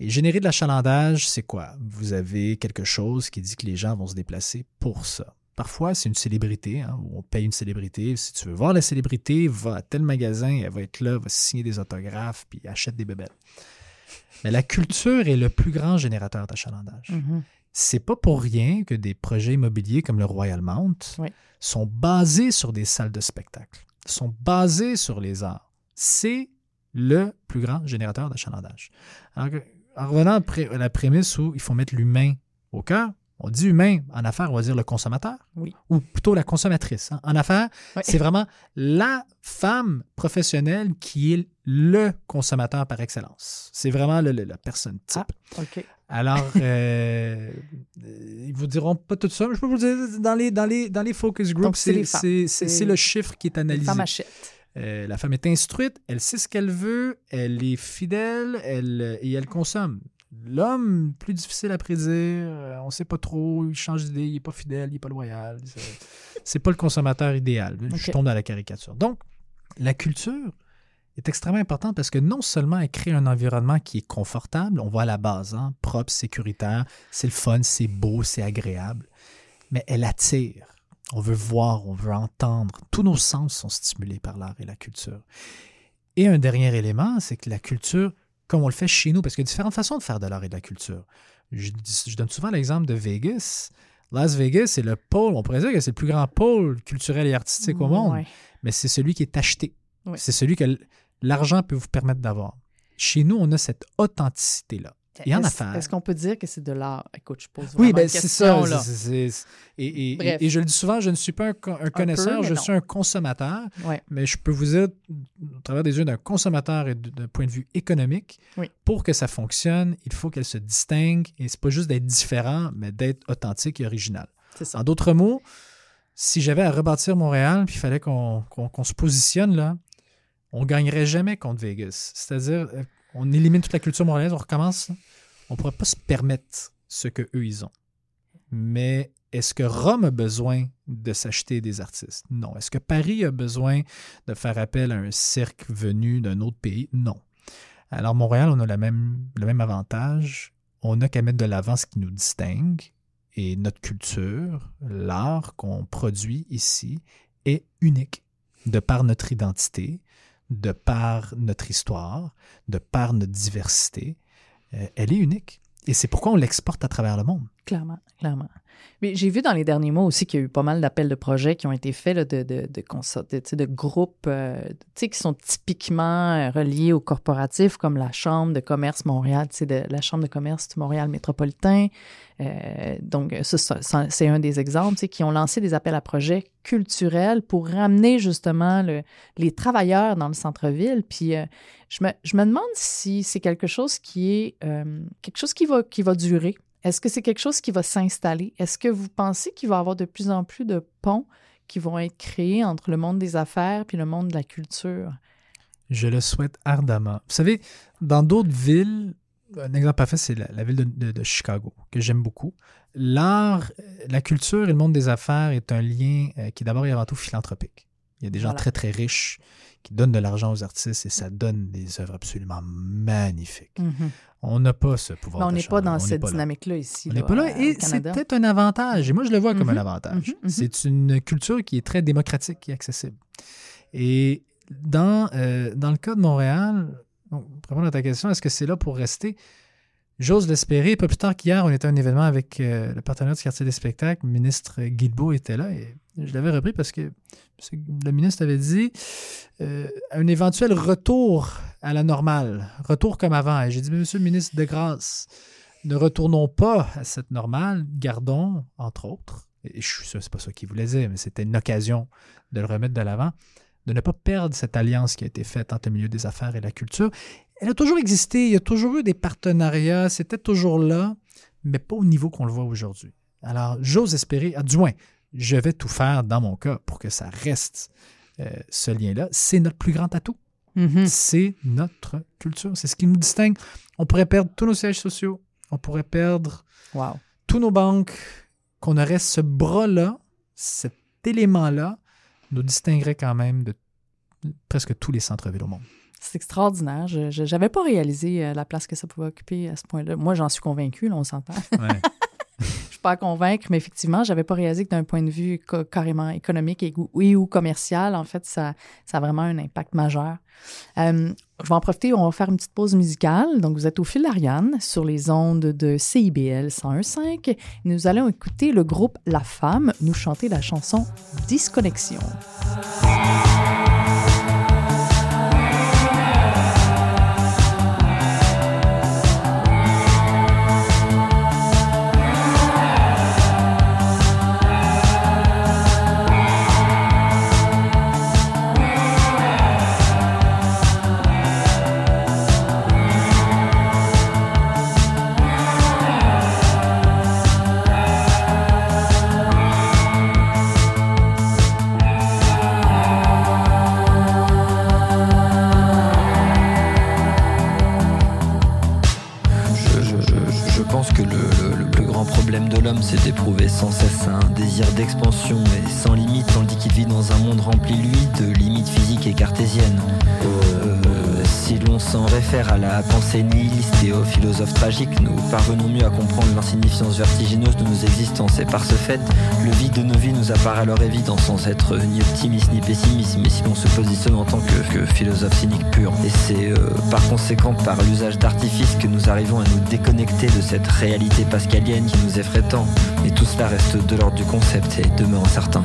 Et générer de l'achalandage, c'est quoi? Vous avez quelque chose qui dit que les gens vont se déplacer pour ça. Parfois, c'est une célébrité, hein, où on paye une célébrité. Si tu veux voir la célébrité, va à tel magasin, elle va être là, va signer des autographes, puis achète des bébelles. Mais la culture est le plus grand générateur d'achalandage. Mhm. C'est pas pour rien que des projets immobiliers comme le Royal Mount Oui. sont basés sur des salles de spectacle, sont basés sur les arts. C'est le plus grand générateur d'achalandage. En revenant à la prémisse où il faut mettre l'humain au cœur, on dit humain, en affaires, on va dire le consommateur, Oui. ou plutôt la consommatrice. hein. En affaires, c'est vraiment la femme professionnelle qui est le consommateur par excellence. C'est vraiment le- le- la personne type. OK. Alors, euh, euh, ils vous diront pas tout ça, mais je peux vous dire, dans les, dans les, dans les focus groups, c'est le chiffre qui est analysé. Euh, la femme est instruite, elle sait ce qu'elle veut, elle est fidèle elle, et elle consomme. L'homme, plus difficile à prédire, euh, on ne sait pas trop, il change d'idée, il n'est pas fidèle, il n'est pas loyal. [laughs] C'est- pas le consommateur idéal. Je tombe dans la caricature. Donc, la culture est extrêmement importante parce que non seulement elle crée un environnement qui est confortable, on voit à la base, hein, propre, sécuritaire, c'est le fun, c'est beau, c'est agréable, mais elle attire. On veut voir, on veut entendre. Tous nos sens sont stimulés par l'art et la culture. Et un dernier élément, c'est que la culture, comme on le fait chez nous, parce qu'il y a différentes façons de faire de l'art et de la culture. Je, donne souvent l'exemple de Vegas. Las Vegas, c'est le pôle, on pourrait dire que c'est le plus grand pôle culturel et artistique au monde, Ouais. mais c'est celui qui est acheté. C'est celui que l'argent peut vous permettre d'avoir. Chez nous, on a cette authenticité-là. En Est-ce- qu'on peut dire que c'est de l'art? Écoute, je pose Oui, ben une c'est ça. là. et, et- Bref. et- et je le dis souvent, je ne suis pas un, co- un connaisseur, je non. suis un consommateur. Ouais. Mais je peux vous dire, au travers des yeux d'un consommateur et d'un point de vue économique, Oui. pour que ça fonctionne, il faut qu'elle se distingue. Et c'est pas juste d'être différent, mais d'être authentique et original. C'est ça. En d'autres mots, si j'avais à rebâtir Montréal, puis il fallait qu'on se positionne là, on gagnerait jamais contre Vegas. C'est-à-dire, euh, on élimine toute la culture montréalaise, on recommence. On ne pourrait pas se permettre ce que eux ils ont. Mais est-ce que Rome a besoin de s'acheter des artistes? Non. Est-ce que Paris a besoin de faire appel à un cirque venu d'un autre pays? Non. Alors, Montréal, on a même, le même avantage. On n'a qu'à mettre de l'avant ce qui nous distingue. Et notre culture, l'art qu'on produit ici, est unique de par notre identité, de par notre histoire, de par notre diversité, euh, elle est unique. Et c'est pourquoi on l'exporte à travers le monde. Clairement, clairement. Mais j'ai vu dans les derniers mois aussi qu'il y a eu pas mal d'appels de projets qui ont été faits de, de, de, de, groupes euh, qui sont typiquement euh, reliés au corporatif, comme la Chambre de commerce Montréal, de, la Chambre de commerce Montréal métropolitain. Euh, donc, c'est un des exemples qui ont lancé des appels à projets culturels pour ramener justement le, les travailleurs dans le centre-ville. Puis, je, me, je me demande si c'est quelque chose qui est quelque chose qui va, qui va durer est-ce que c'est quelque chose qui va s'installer? Est-ce que vous pensez qu'il va y avoir de plus en plus de ponts qui vont être créés entre le monde des affaires puis le monde de la culture? Je le souhaite ardemment. Vous savez, dans d'autres villes, un exemple parfait, c'est la, ville de, Chicago, que j'aime beaucoup. L'art, la culture et le monde des affaires est un lien euh, qui est d'abord et avant tout philanthropique. Il y a des gens très, très riches qui donnent de l'argent aux artistes et ça donne des œuvres absolument magnifiques. Mm-hmm. On n'a pas ce pouvoir. Mais on n'est pas dans cette dynamique-là ici. On n'est pas là et c'est peut-être un avantage. Et moi, je le vois comme un mm-hmm. avantage. Mm-hmm. C'est une culture qui est très démocratique et accessible. Et dans, euh, dans le cas de Montréal, pour répondre à ta question, est-ce que c'est là pour rester? J'ose l'espérer. Pas plus tard qu'hier, on était à un événement avec euh, le partenaire du quartier des spectacles. Le ministre Guilbeault était là et je l'avais repris parce que le ministre avait dit euh, un éventuel retour à la normale, retour comme avant. Et j'ai dit, monsieur le ministre, de grâce, ne retournons pas à cette normale, gardons, entre autres, et je suis sûr c'est pas ça qu'il voulait dire, mais c'était une occasion de le remettre de l'avant, de ne pas perdre cette alliance qui a été faite entre le milieu des affaires et la culture elle a toujours existé, il y a toujours eu des partenariats, c'était toujours là, mais pas au niveau qu'on le voit aujourd'hui. Alors, j'ose espérer, ah, du moins, je vais tout faire dans mon cas pour que ça reste euh, ce lien-là. C'est notre plus grand atout. Mm-hmm. C'est notre culture. C'est ce qui nous distingue. On pourrait perdre tous nos sièges sociaux. On pourrait perdre tous nos banques. Qu'on aurait ce bras-là, cet élément-là, nous distinguerait quand même de presque tous les centres-villes au monde. C'est extraordinaire. Je n'avais pas réalisé euh, la place que ça pouvait occuper à ce point-là. Moi, j'en suis convaincu, là, on s'entend. Ouais. [laughs] je suis pas à convaincre, mais effectivement, j'avais pas réalisé que d'un point de vue carrément économique et ou, commercial, en fait, ça, ça a vraiment un impact majeur. Euh, je vais en profiter, on va faire une petite pause musicale. Donc, vous êtes au fil d'Ariane sur les ondes de CIBL 101.5. Nous allons écouter le groupe La Femme nous chanter la chanson Disconnexion. C'est d'éprouver sans cesse d'expansion et sans limite, tandit qu'il vit dans un monde rempli, lui, de limites physiques et cartésiennes. Euh, si l'on s'en réfère à la pensée nihiliste et aux philosophes tragiques, nous parvenons mieux à comprendre l'insignifiance vertigineuse de nos existences. Et par ce fait, le vide de nos vies nous apparaît alors évident sans être ni optimiste ni pessimiste, mais si l'on se positionne en tant que, philosophe cynique pur. Et c'est euh, par conséquent par l'usage d'artifices que nous arrivons à nous déconnecter de cette réalité pascalienne qui nous effraie tant. Et tout cela reste de l'ordre du concept et demeure incertain.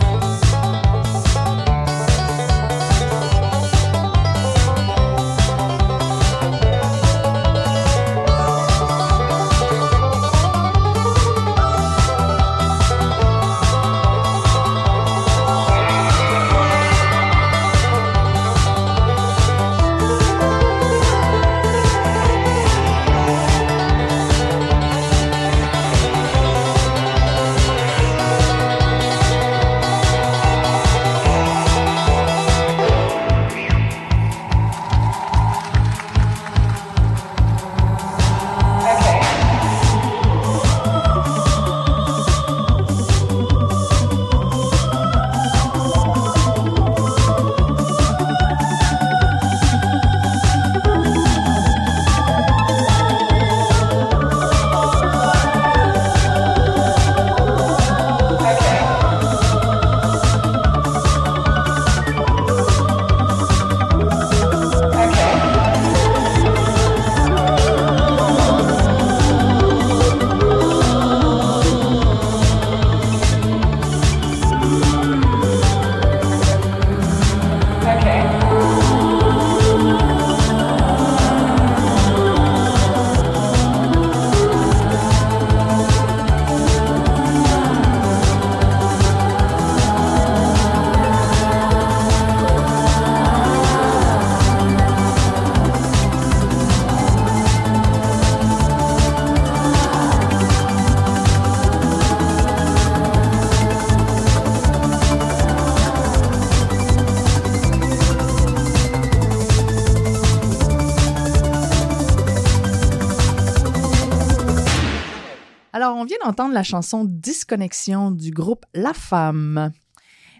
D'entendre la chanson Disconnexion du groupe La Femme.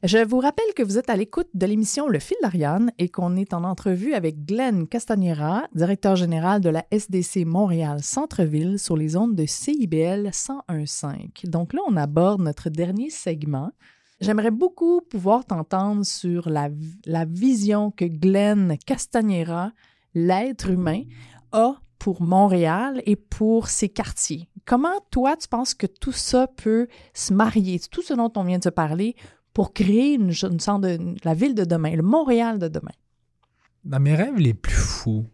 Je vous rappelle que vous êtes à l'écoute de l'émission Le fil d'Ariane et qu'on est en entrevue avec Glenn Castagnera, directeur général de la SDC Montréal Centre-Ville sur les ondes de CIBL 101.5. Donc là, on aborde notre dernier segment. J'aimerais beaucoup pouvoir t'entendre sur la, la vision que Glenn Castagnera, l'être humain, a pour Montréal et pour ses quartiers. Comment toi, tu penses que tout ça peut se marier, tout ce dont on vient de parler, pour créer une, une sorte de la ville de demain, le Montréal de demain? Dans mes rêves les plus fous,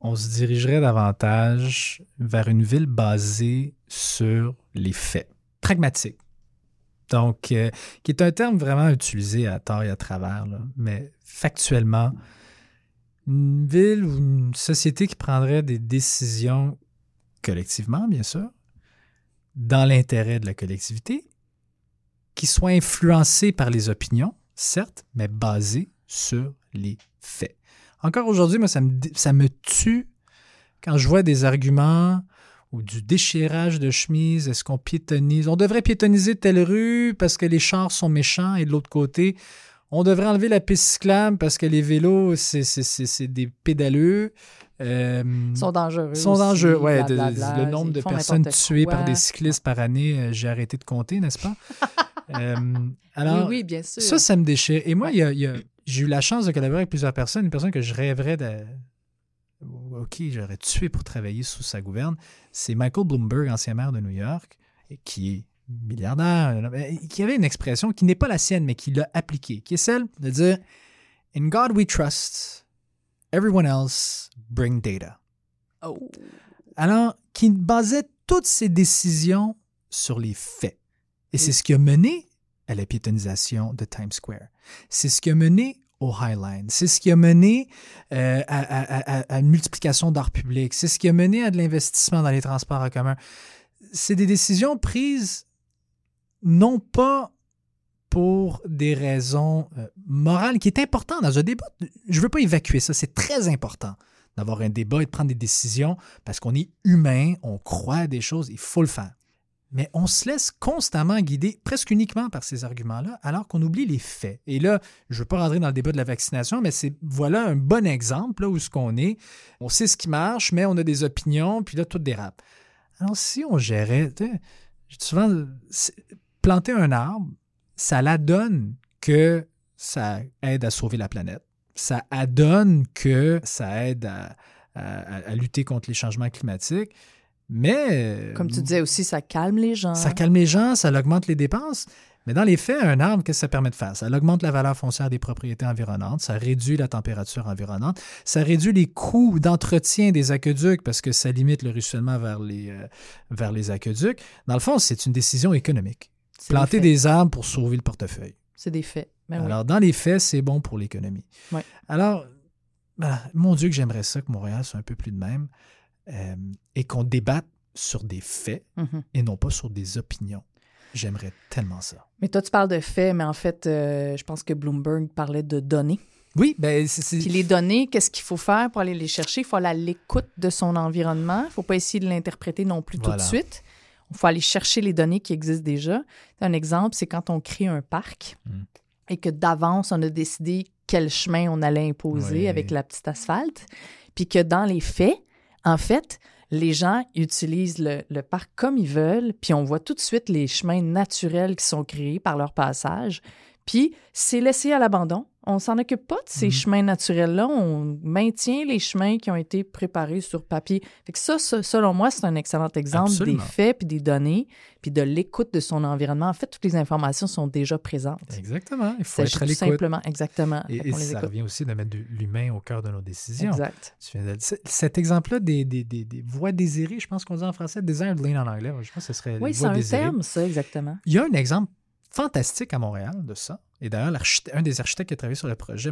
on se dirigerait davantage vers une ville basée sur les faits, pragmatique. Donc, euh, qui est un terme vraiment utilisé à tort et à travers, mais factuellement, une ville ou une société qui prendrait des décisions collectivement, bien sûr, dans l'intérêt de la collectivité, qui soient influencées par les opinions, certes, mais basées sur les faits. Encore aujourd'hui, moi, ça me, ça me tue quand je vois des arguments ou du déchirage de chemise. Est-ce qu'on piétonise? On devrait piétoniser telle rue parce que les chars sont méchants et de l'autre côté, on devrait enlever la piste cyclable parce que les vélos, c'est des pédaleux. Euh, sont dangereux. sont dangereux, ouais. le nombre de personnes tuées par des cyclistes par année, euh, j'ai arrêté de compter, n'est-ce pas? [laughs] euh, alors, oui, oui, bien sûr. Ça, ça me déchire. Et moi, j'ai eu la chance de collaborer avec plusieurs personnes. Une personne que je rêverais de. OK, j'aurais tué pour travailler sous sa gouverne. C'est Michael Bloomberg, ancien maire de New York, qui est milliardaire, qui avait une expression qui n'est pas la sienne, mais qui l'a appliquée, qui est celle de dire In God we trust, everyone else bring data. Oh. Alors, qui basait toutes ses décisions sur les faits. Et c'est ce qui a mené à la piétonisation de Times Square. C'est ce qui a mené au High Line. C'est ce qui a mené euh, à, à, une multiplication d'art public. C'est ce qui a mené à de l'investissement dans les transports en commun. C'est des décisions prises non pas pour des raisons euh, morales, qui est important dans un débat. Je ne veux pas évacuer ça, c'est très important d'avoir un débat et de prendre des décisions parce qu'on est humain, on croit à des choses, il faut le faire. Mais on se laisse constamment guider, presque uniquement par ces arguments-là, alors qu'on oublie les faits. Et là, je ne veux pas rentrer dans le débat de la vaccination, mais c'est voilà un bon exemple là, où ce qu'on est. On sait ce qui marche, mais on a des opinions, puis là, tout dérape. Alors, si on gérait, souvent, planter un arbre, ça l'adonne que ça aide à sauver la planète. Ça adonne que ça aide à, lutter contre les changements climatiques. Mais. Comme tu disais aussi, ça calme les gens. Ça calme les gens, ça augmente les dépenses. Mais dans les faits, un arbre, qu'est-ce que ça permet de faire? Ça augmente la valeur foncière des propriétés environnantes, ça réduit la température environnante, ça réduit les coûts d'entretien des aqueducs parce que ça limite le ruissellement vers les, euh, vers les aqueducs. Dans le fond, c'est une décision économique. Planter des, arbres pour sauver le portefeuille. C'est des faits. Ben Alors, dans les faits, c'est bon pour l'économie. Alors, ben, mon Dieu, que j'aimerais ça que Montréal soit un peu plus de même euh, et qu'on débatte sur des faits mm-hmm. et non pas sur des opinions. J'aimerais tellement ça. Mais toi, tu parles de faits, mais en fait, euh, je pense que Bloomberg parlait de données. Oui, ben c'est... Puis les données, qu'est-ce qu'il faut faire pour aller les chercher? Il faut aller à l'écoute de son environnement. Il ne faut pas essayer de l'interpréter non plus tout de suite. Il faut aller chercher les données qui existent déjà. Un exemple, c'est quand on crée un parc hmm. et que d'avance, on a décidé quel chemin on allait imposer avec la petite asphalte, puis que dans les faits, en fait, les gens utilisent le, le, parc comme ils veulent, puis on voit tout de suite les chemins naturels qui sont créés par leur passage. Puis c'est laissé à l'abandon. On s'en occupe pas de ces mm. chemins naturels-là. On maintient les chemins qui ont été préparés sur papier. Fait que ça, selon moi, c'est un excellent exemple des faits puis des données puis de l'écoute de son environnement. En fait, toutes les informations sont déjà présentes. Exactement. Il faut être à. Simplement, exactement. Et, ça revient aussi de mettre l'humain au cœur de nos décisions. Exact. Cet exemple-là des, des, des, des, voies désirées, je pense qu'on dit en français, desired lane en anglais. Je pense que ce serait Oui, c'est un terme, ça, exactement. Il y a un exemple fantastique à Montréal de ça. Et d'ailleurs, un des architectes qui a travaillé sur le projet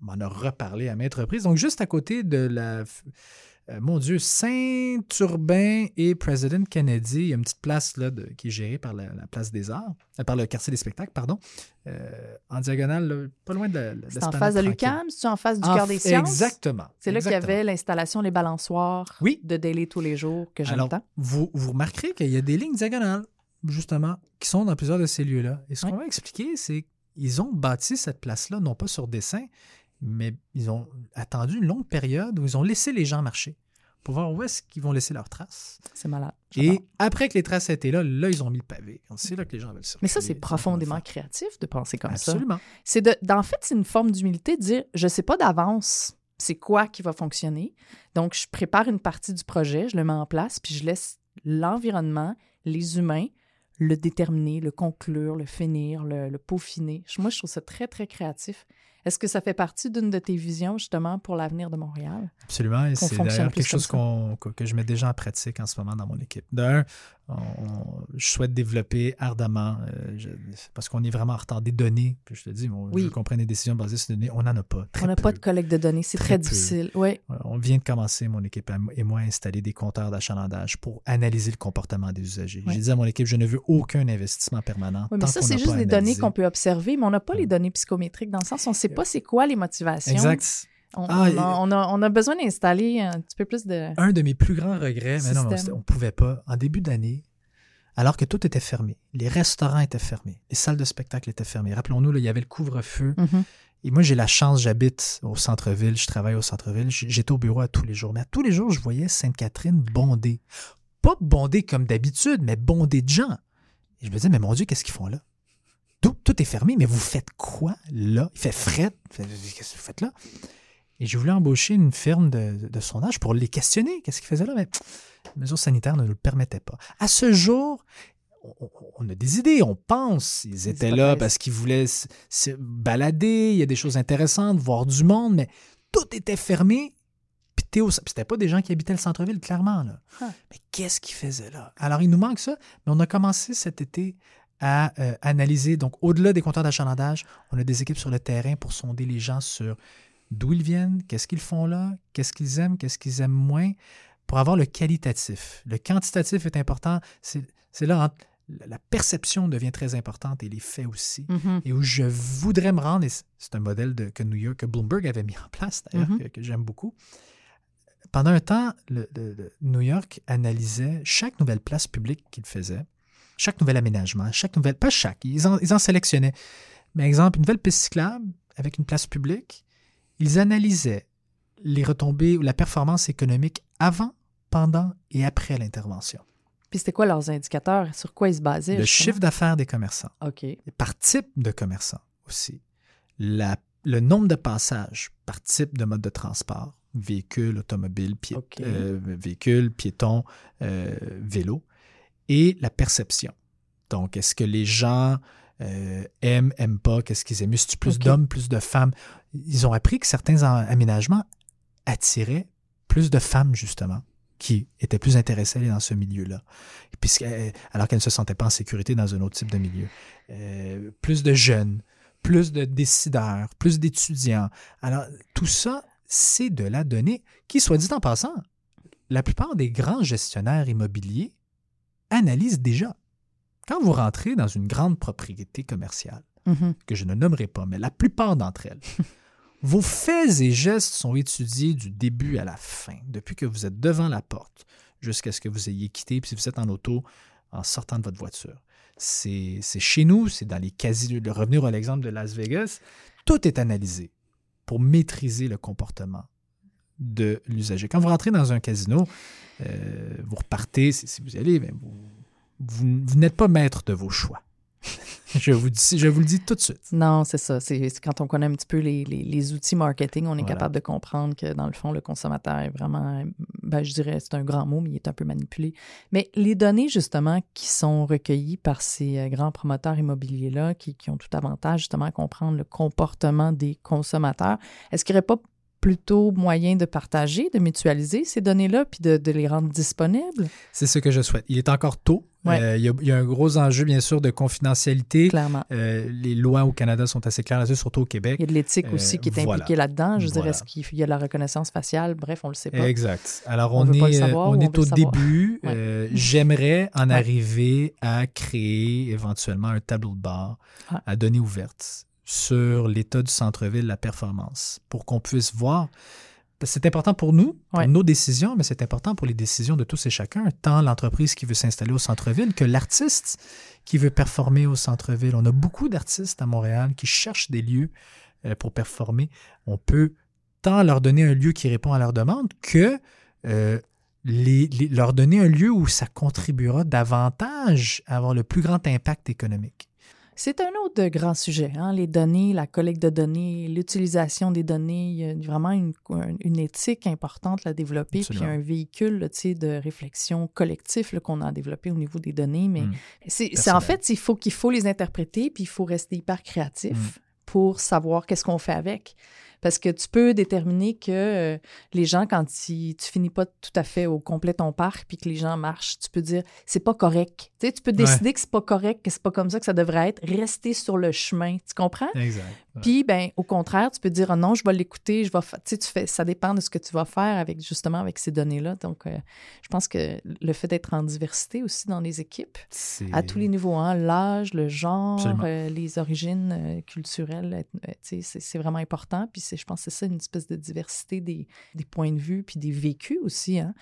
m'en a reparlé à maintes reprises. Donc, juste à côté de la, euh, mon Dieu, Saint-Urbain et President Kennedy, il y a une petite place là, de- qui est gérée par la, la place des arts, euh, par le quartier des spectacles, pardon, euh, en diagonale, là, pas loin de la. C'est en face de l'UQAM, c'est en face du cœur des sciences? Exactement. C'est là qu'il y avait l'installation Les Balançoires Oui. de Daily tous les jours que j'aime tant. vous, vous remarquerez qu'il y a des lignes diagonales, justement, qui sont dans plusieurs de ces lieux-là. Et ce Oui. qu'on va expliquer, c'est qu'ils ont bâti cette place-là, non pas sur dessin, mais ils ont attendu une longue période où ils ont laissé les gens marcher pour voir où est-ce qu'ils vont laisser leurs traces. C'est malade. Et après que les traces étaient là, là, ils ont mis le pavé. C'est là que les gens veulent circuler. Mais ça, c'est profondément créatif de penser comme ça. Absolument. C'est de, en fait, c'est une forme d'humilité de dire, je sais pas d'avance c'est quoi qui va fonctionner. Donc, je prépare une partie du projet, je le mets en place, puis je laisse l'environnement, les humains, le déterminer, le conclure, le finir, le, le peaufiner. Moi, je trouve ça très, très créatif. Est-ce que ça fait partie d'une de tes visions, justement, pour l'avenir de Montréal? Absolument. Et c'est d'ailleurs quelque chose que je mets déjà en pratique en ce moment dans mon équipe. D'un, on- on- je souhaite développer ardemment, euh, je- parce qu'on est vraiment en retard des données. Puis je te dis, on, Oui. je veux qu'on prenne des décisions basées sur des données. On n'en a pas. Très On n'a pas de collecte de données, c'est Très difficile. Oui, Euh, On vient de commencer, mon équipe et moi, à installer des compteurs d'achalandage pour analyser le comportement des usagers. Oui. J'ai dit à mon équipe, je ne veux aucun investissement permanent. Oui, mais tant ça, c'est juste des données qu'on peut observer, mais on n'a pas les données psychométriques dans le sens où on ne sait pas c'est quoi les motivations. Exact. On, Ah, on a, on a- on a besoin d'installer un petit peu plus de... un de mes plus grands regrets, mais non, on ne pouvait pas, en début d'année, alors que tout était fermé, les restaurants étaient fermés, les salles de spectacle étaient fermées. Rappelons-nous, il y avait le couvre-feu. Mhm. Et moi, j'ai la chance, j'habite au centre-ville, je travaille au centre-ville, j'étais au bureau à tous les jours. Mais à tous les jours, je voyais Sainte-Catherine bondée. Pas bondée comme d'habitude, mais bondée de gens. Et je me disais, mais mon Dieu, qu'est-ce qu'ils font là? Tout, tout est fermé, mais vous faites quoi là? Il fait fret. Qu'est-ce que vous faites là? Et j'ai voulu embaucher une firme de, de sondage pour les questionner. Qu'est-ce qu'ils faisaient là? Mais les mesures sanitaires ne nous le permettaient pas. À ce jour, on, a des idées, on pense. Ils étaient là parce qu'ils voulaient se, se balader, il y a des choses intéressantes, voir du monde, mais tout était fermé. Puis puis c'était pas des gens qui habitaient le centre-ville, clairement. Là. Mais qu'est-ce qu'ils faisaient là? Alors, il nous manque ça, mais on a commencé cet été à euh, analyser, donc au-delà des compteurs d'achalandage, on a des équipes sur le terrain pour sonder les gens sur d'où ils viennent, qu'est-ce qu'ils font là, qu'est-ce qu'ils aiment, qu'est-ce qu'ils aiment moins, pour avoir le qualitatif. Le quantitatif est important, c'est là la perception devient très importante et les faits aussi. Mhm. Et où je voudrais me rendre, et c'est- un modèle de, que New York, que Bloomberg avait mis en place d'ailleurs, Mhm. que, que j'aime beaucoup. Pendant un temps, le- le- le New York analysait chaque nouvelle place publique qu'il faisait, chaque nouvel aménagement, chaque nouvelle, pas chaque, ils en, ils en sélectionnaient. Mais exemple, une nouvelle piste cyclable avec une place publique, ils analysaient les retombées ou la performance économique avant, pendant et après l'intervention. Puis c'était quoi leurs indicateurs? Sur quoi ils se basaient? Le chiffre d'affaires des commerçants. OK. par type de commerçant aussi. La- le nombre de passages par type de mode de transport, véhicule, automobile, pié- euh, véhicule, piéton, euh, vélo, et la perception. Donc, est-ce que les gens euh, aiment, aiment pas, qu'est-ce qu'ils aiment? C'est plus d'hommes, plus de femmes? Ils ont appris que certains en- aménagements attiraient plus de femmes, justement, qui étaient plus intéressées à aller dans ce milieu-là, puisque, euh, alors qu'elles ne se sentaient pas en sécurité dans un autre type de milieu. Euh, plus de jeunes, plus de décideurs, plus d'étudiants. Alors, tout ça, c'est de la donnée qui, soit dit en passant, la plupart des grands gestionnaires immobiliers analysent déjà. Quand vous rentrez dans une grande propriété commerciale, Mhm. que je ne nommerai pas, mais la plupart d'entre elles, [laughs] vos faits et gestes sont étudiés du début à la fin, depuis que vous êtes devant la porte jusqu'à ce que vous ayez quitté, puis si vous êtes en auto, en sortant de votre voiture. C'est chez nous, c'est dans les casinos. De revenir à l'exemple de Las Vegas, tout est analysé pour maîtriser le comportement de l'usager. Quand vous rentrez dans un casino, euh, vous repartez, si, vous y allez, mais vous, vous- vous n'êtes pas maître de vos choix. [laughs] je, vous dis, je vous le dis tout de suite. Non, c'est ça. C'est quand on connaît un petit peu les, les- les outils marketing, on est Voilà. capable de comprendre que, dans le fond, le consommateur est vraiment, ben, je dirais, c'est un grand mot, mais il est un peu manipulé. Mais les données, justement, qui sont recueillies par ces euh, grands promoteurs immobiliers-là, qui, qui ont tout avantage, justement, à comprendre le comportement des consommateurs, est-ce qu'il n'y aurait pas plutôt moyen de partager, de mutualiser ces données-là, puis de, de les rendre disponibles? C'est ce que je souhaite. Il est encore tôt. Ouais. Euh, Il y, a- il y a un gros enjeu, bien sûr, de confidentialité. Clairement. Euh, les lois au Canada sont assez claires là-dessus, surtout au Québec. Il y a de l'éthique Euh, aussi qui est voilà. impliquée là-dedans. Je Voilà. dirais, est-ce qu'il y a de la reconnaissance faciale? Bref, on le sait pas. Exact. Alors, On est, savoir on est au début. [laughs] Ouais. J'aimerais en Ouais. arriver à créer éventuellement un tableau de bord à données ouvertes sur l'état du centre-ville, la performance, pour qu'on puisse voir. C'est important pour nous, pour Ouais. nos décisions, mais c'est important pour les décisions de tous et chacun, tant l'entreprise qui veut s'installer au centre-ville que l'artiste qui veut performer au centre-ville. On a beaucoup d'artistes à Montréal qui cherchent des lieux euh, pour performer. On peut tant leur donner un lieu qui répond à leurs demandes que euh, les- les- leur donner un lieu où ça contribuera davantage à avoir le plus grand impact économique. C'est un autre grand sujet, hein, les données, la collecte de données, l'utilisation des données. Il y a vraiment une, une éthique importante à développer, puis un véhicule là, de réflexion collectif qu'on a développé au niveau des données. Mais Mm. c'est en fait, il faut qu'il faut les interpréter, puis il faut rester hyper créatif Mm. pour savoir qu'est-ce qu'on fait avec. Parce que tu peux déterminer que euh, les gens, quand ils- tu finis pas tout à fait au complet ton parc, puis que les gens marchent, tu peux dire c'est pas correct. Tu sais, tu peux décider que c'est pas correct, que c'est pas comme ça que ça devrait être. Rester sur le chemin, tu comprends? Exact. Ouais. Puis, ben, au contraire, tu peux dire ah non, je vais l'écouter, je vais. Tu sais, tu fais, ça dépend de ce que tu vas faire avec justement avec ces données-là. Donc, euh, je pense que le fait d'être en diversité aussi dans les équipes, à tous les niveaux, hein, l'âge, le genre, euh, les origines euh, culturelles, tu sais, c'est c'est vraiment important. Puis, c'est- je pense que c'est ça, une espèce de diversité des, des points de vue, puis des vécus aussi. Hein.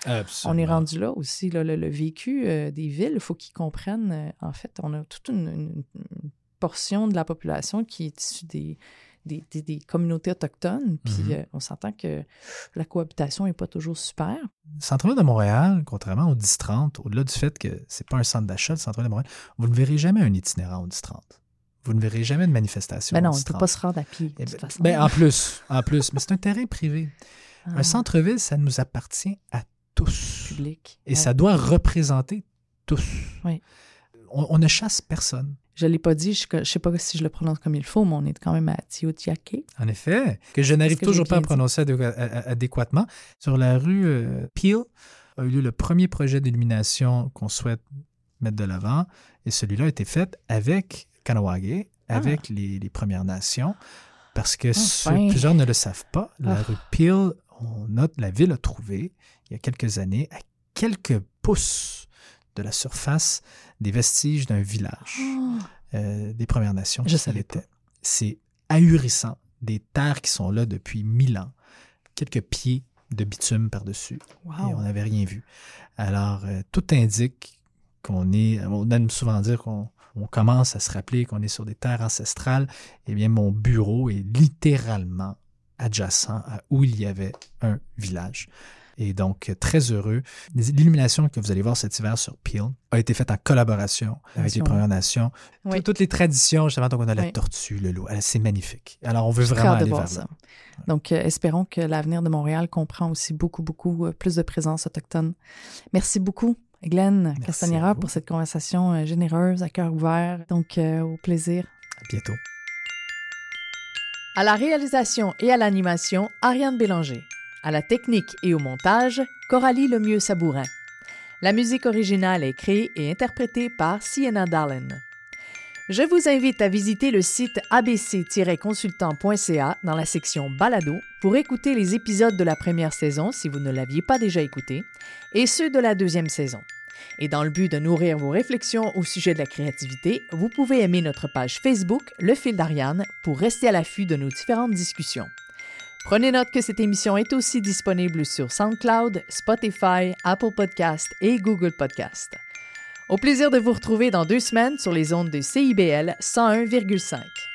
On est rendu là aussi, là, le, le vécu euh, des villes, il faut qu'ils comprennent. euh, en fait, on a toute une, une- une portion de la population qui est issue des, des, des- des communautés autochtones. Puis Mhm. euh, on s'entend que la cohabitation n'est pas toujours super. Le centre-ville de Montréal, contrairement au 10-30, au-delà du fait que c'est pas un centre d'achat, le centre-ville de Montréal, vous ne verrez jamais un itinérant au 10-30. Vous ne verrez jamais de manifestation Ben non, on ne peut 10-30. pas se rendre à pied, de Eh toute ben, façon. ben, en plus, en plus, mais c'est un terrain privé. Ah, Un centre-ville, ça nous appartient à tous. public. Et Ouais. ça doit représenter tous. Oui. On, on ne chasse personne. Je ne l'ai pas dit, je ne sais pas si je le prononce comme il faut, mais on est quand même à Tiotiake. En effet, que je n'arrive toujours pas à prononcer adéquatement. Sur la rue euh, Peel a eu lieu le premier projet d'illumination qu'on souhaite mettre de l'avant. Et celui-là a été fait avec Kanawagé, Ah. avec les, les Premières Nations. Parce que ceux- Enfin. plusieurs ne le savent pas, la Ah. rue Peel, on a, la ville a trouvé, il y a quelques années, à quelques pouces de la surface, des vestiges d'un village Oh, euh, des Premières Nations. Je savais étaient. C'est ahurissant. Des terres qui sont là depuis mille ans. Quelques pieds de bitume par-dessus. wow. Et on n'avait rien vu. Alors, euh, tout indique qu'on est. On aime souvent dire qu'on on commence à se rappeler qu'on est sur des terres ancestrales. Eh bien, mon bureau est littéralement adjacent à où il y avait un village. Et donc, très heureux. L'illumination que vous allez voir cet hiver sur Peel a été faite en collaboration avec les. Premières Nations. Oui. Tout- Toutes les traditions, justement, donc on a la Oui. tortue, le loup. Elle, C'est magnifique. Alors, on veut vraiment aller voir vers ça. là. Donc, euh, espérons que l'avenir de Montréal comprend aussi beaucoup, beaucoup euh, plus de présence autochtone. Merci beaucoup, Glenn vous. pour cette conversation euh, généreuse, à cœur ouvert. Donc, euh, au plaisir. À bientôt. À la réalisation et à l'animation, Ariane Bélanger. À la technique et au montage, Coralie Lemieux Sabourin. La musique originale est créée et interprétée par Sienna Darlin. Je vous invite à visiter le site abc-consultant.ca dans la section Balado pour écouter les épisodes de la première saison si vous ne l'aviez pas déjà écouté et ceux de la deuxième saison. Et dans le but de nourrir vos réflexions au sujet de la créativité, vous pouvez aimer notre page Facebook, Le Fil d'Ariane, pour rester à l'affût de nos différentes discussions. Prenez note que cette émission est aussi disponible sur SoundCloud, Spotify, Apple Podcast et Google Podcast. Au plaisir de vous retrouver dans deux semaines sur les ondes de CIBL 101,5.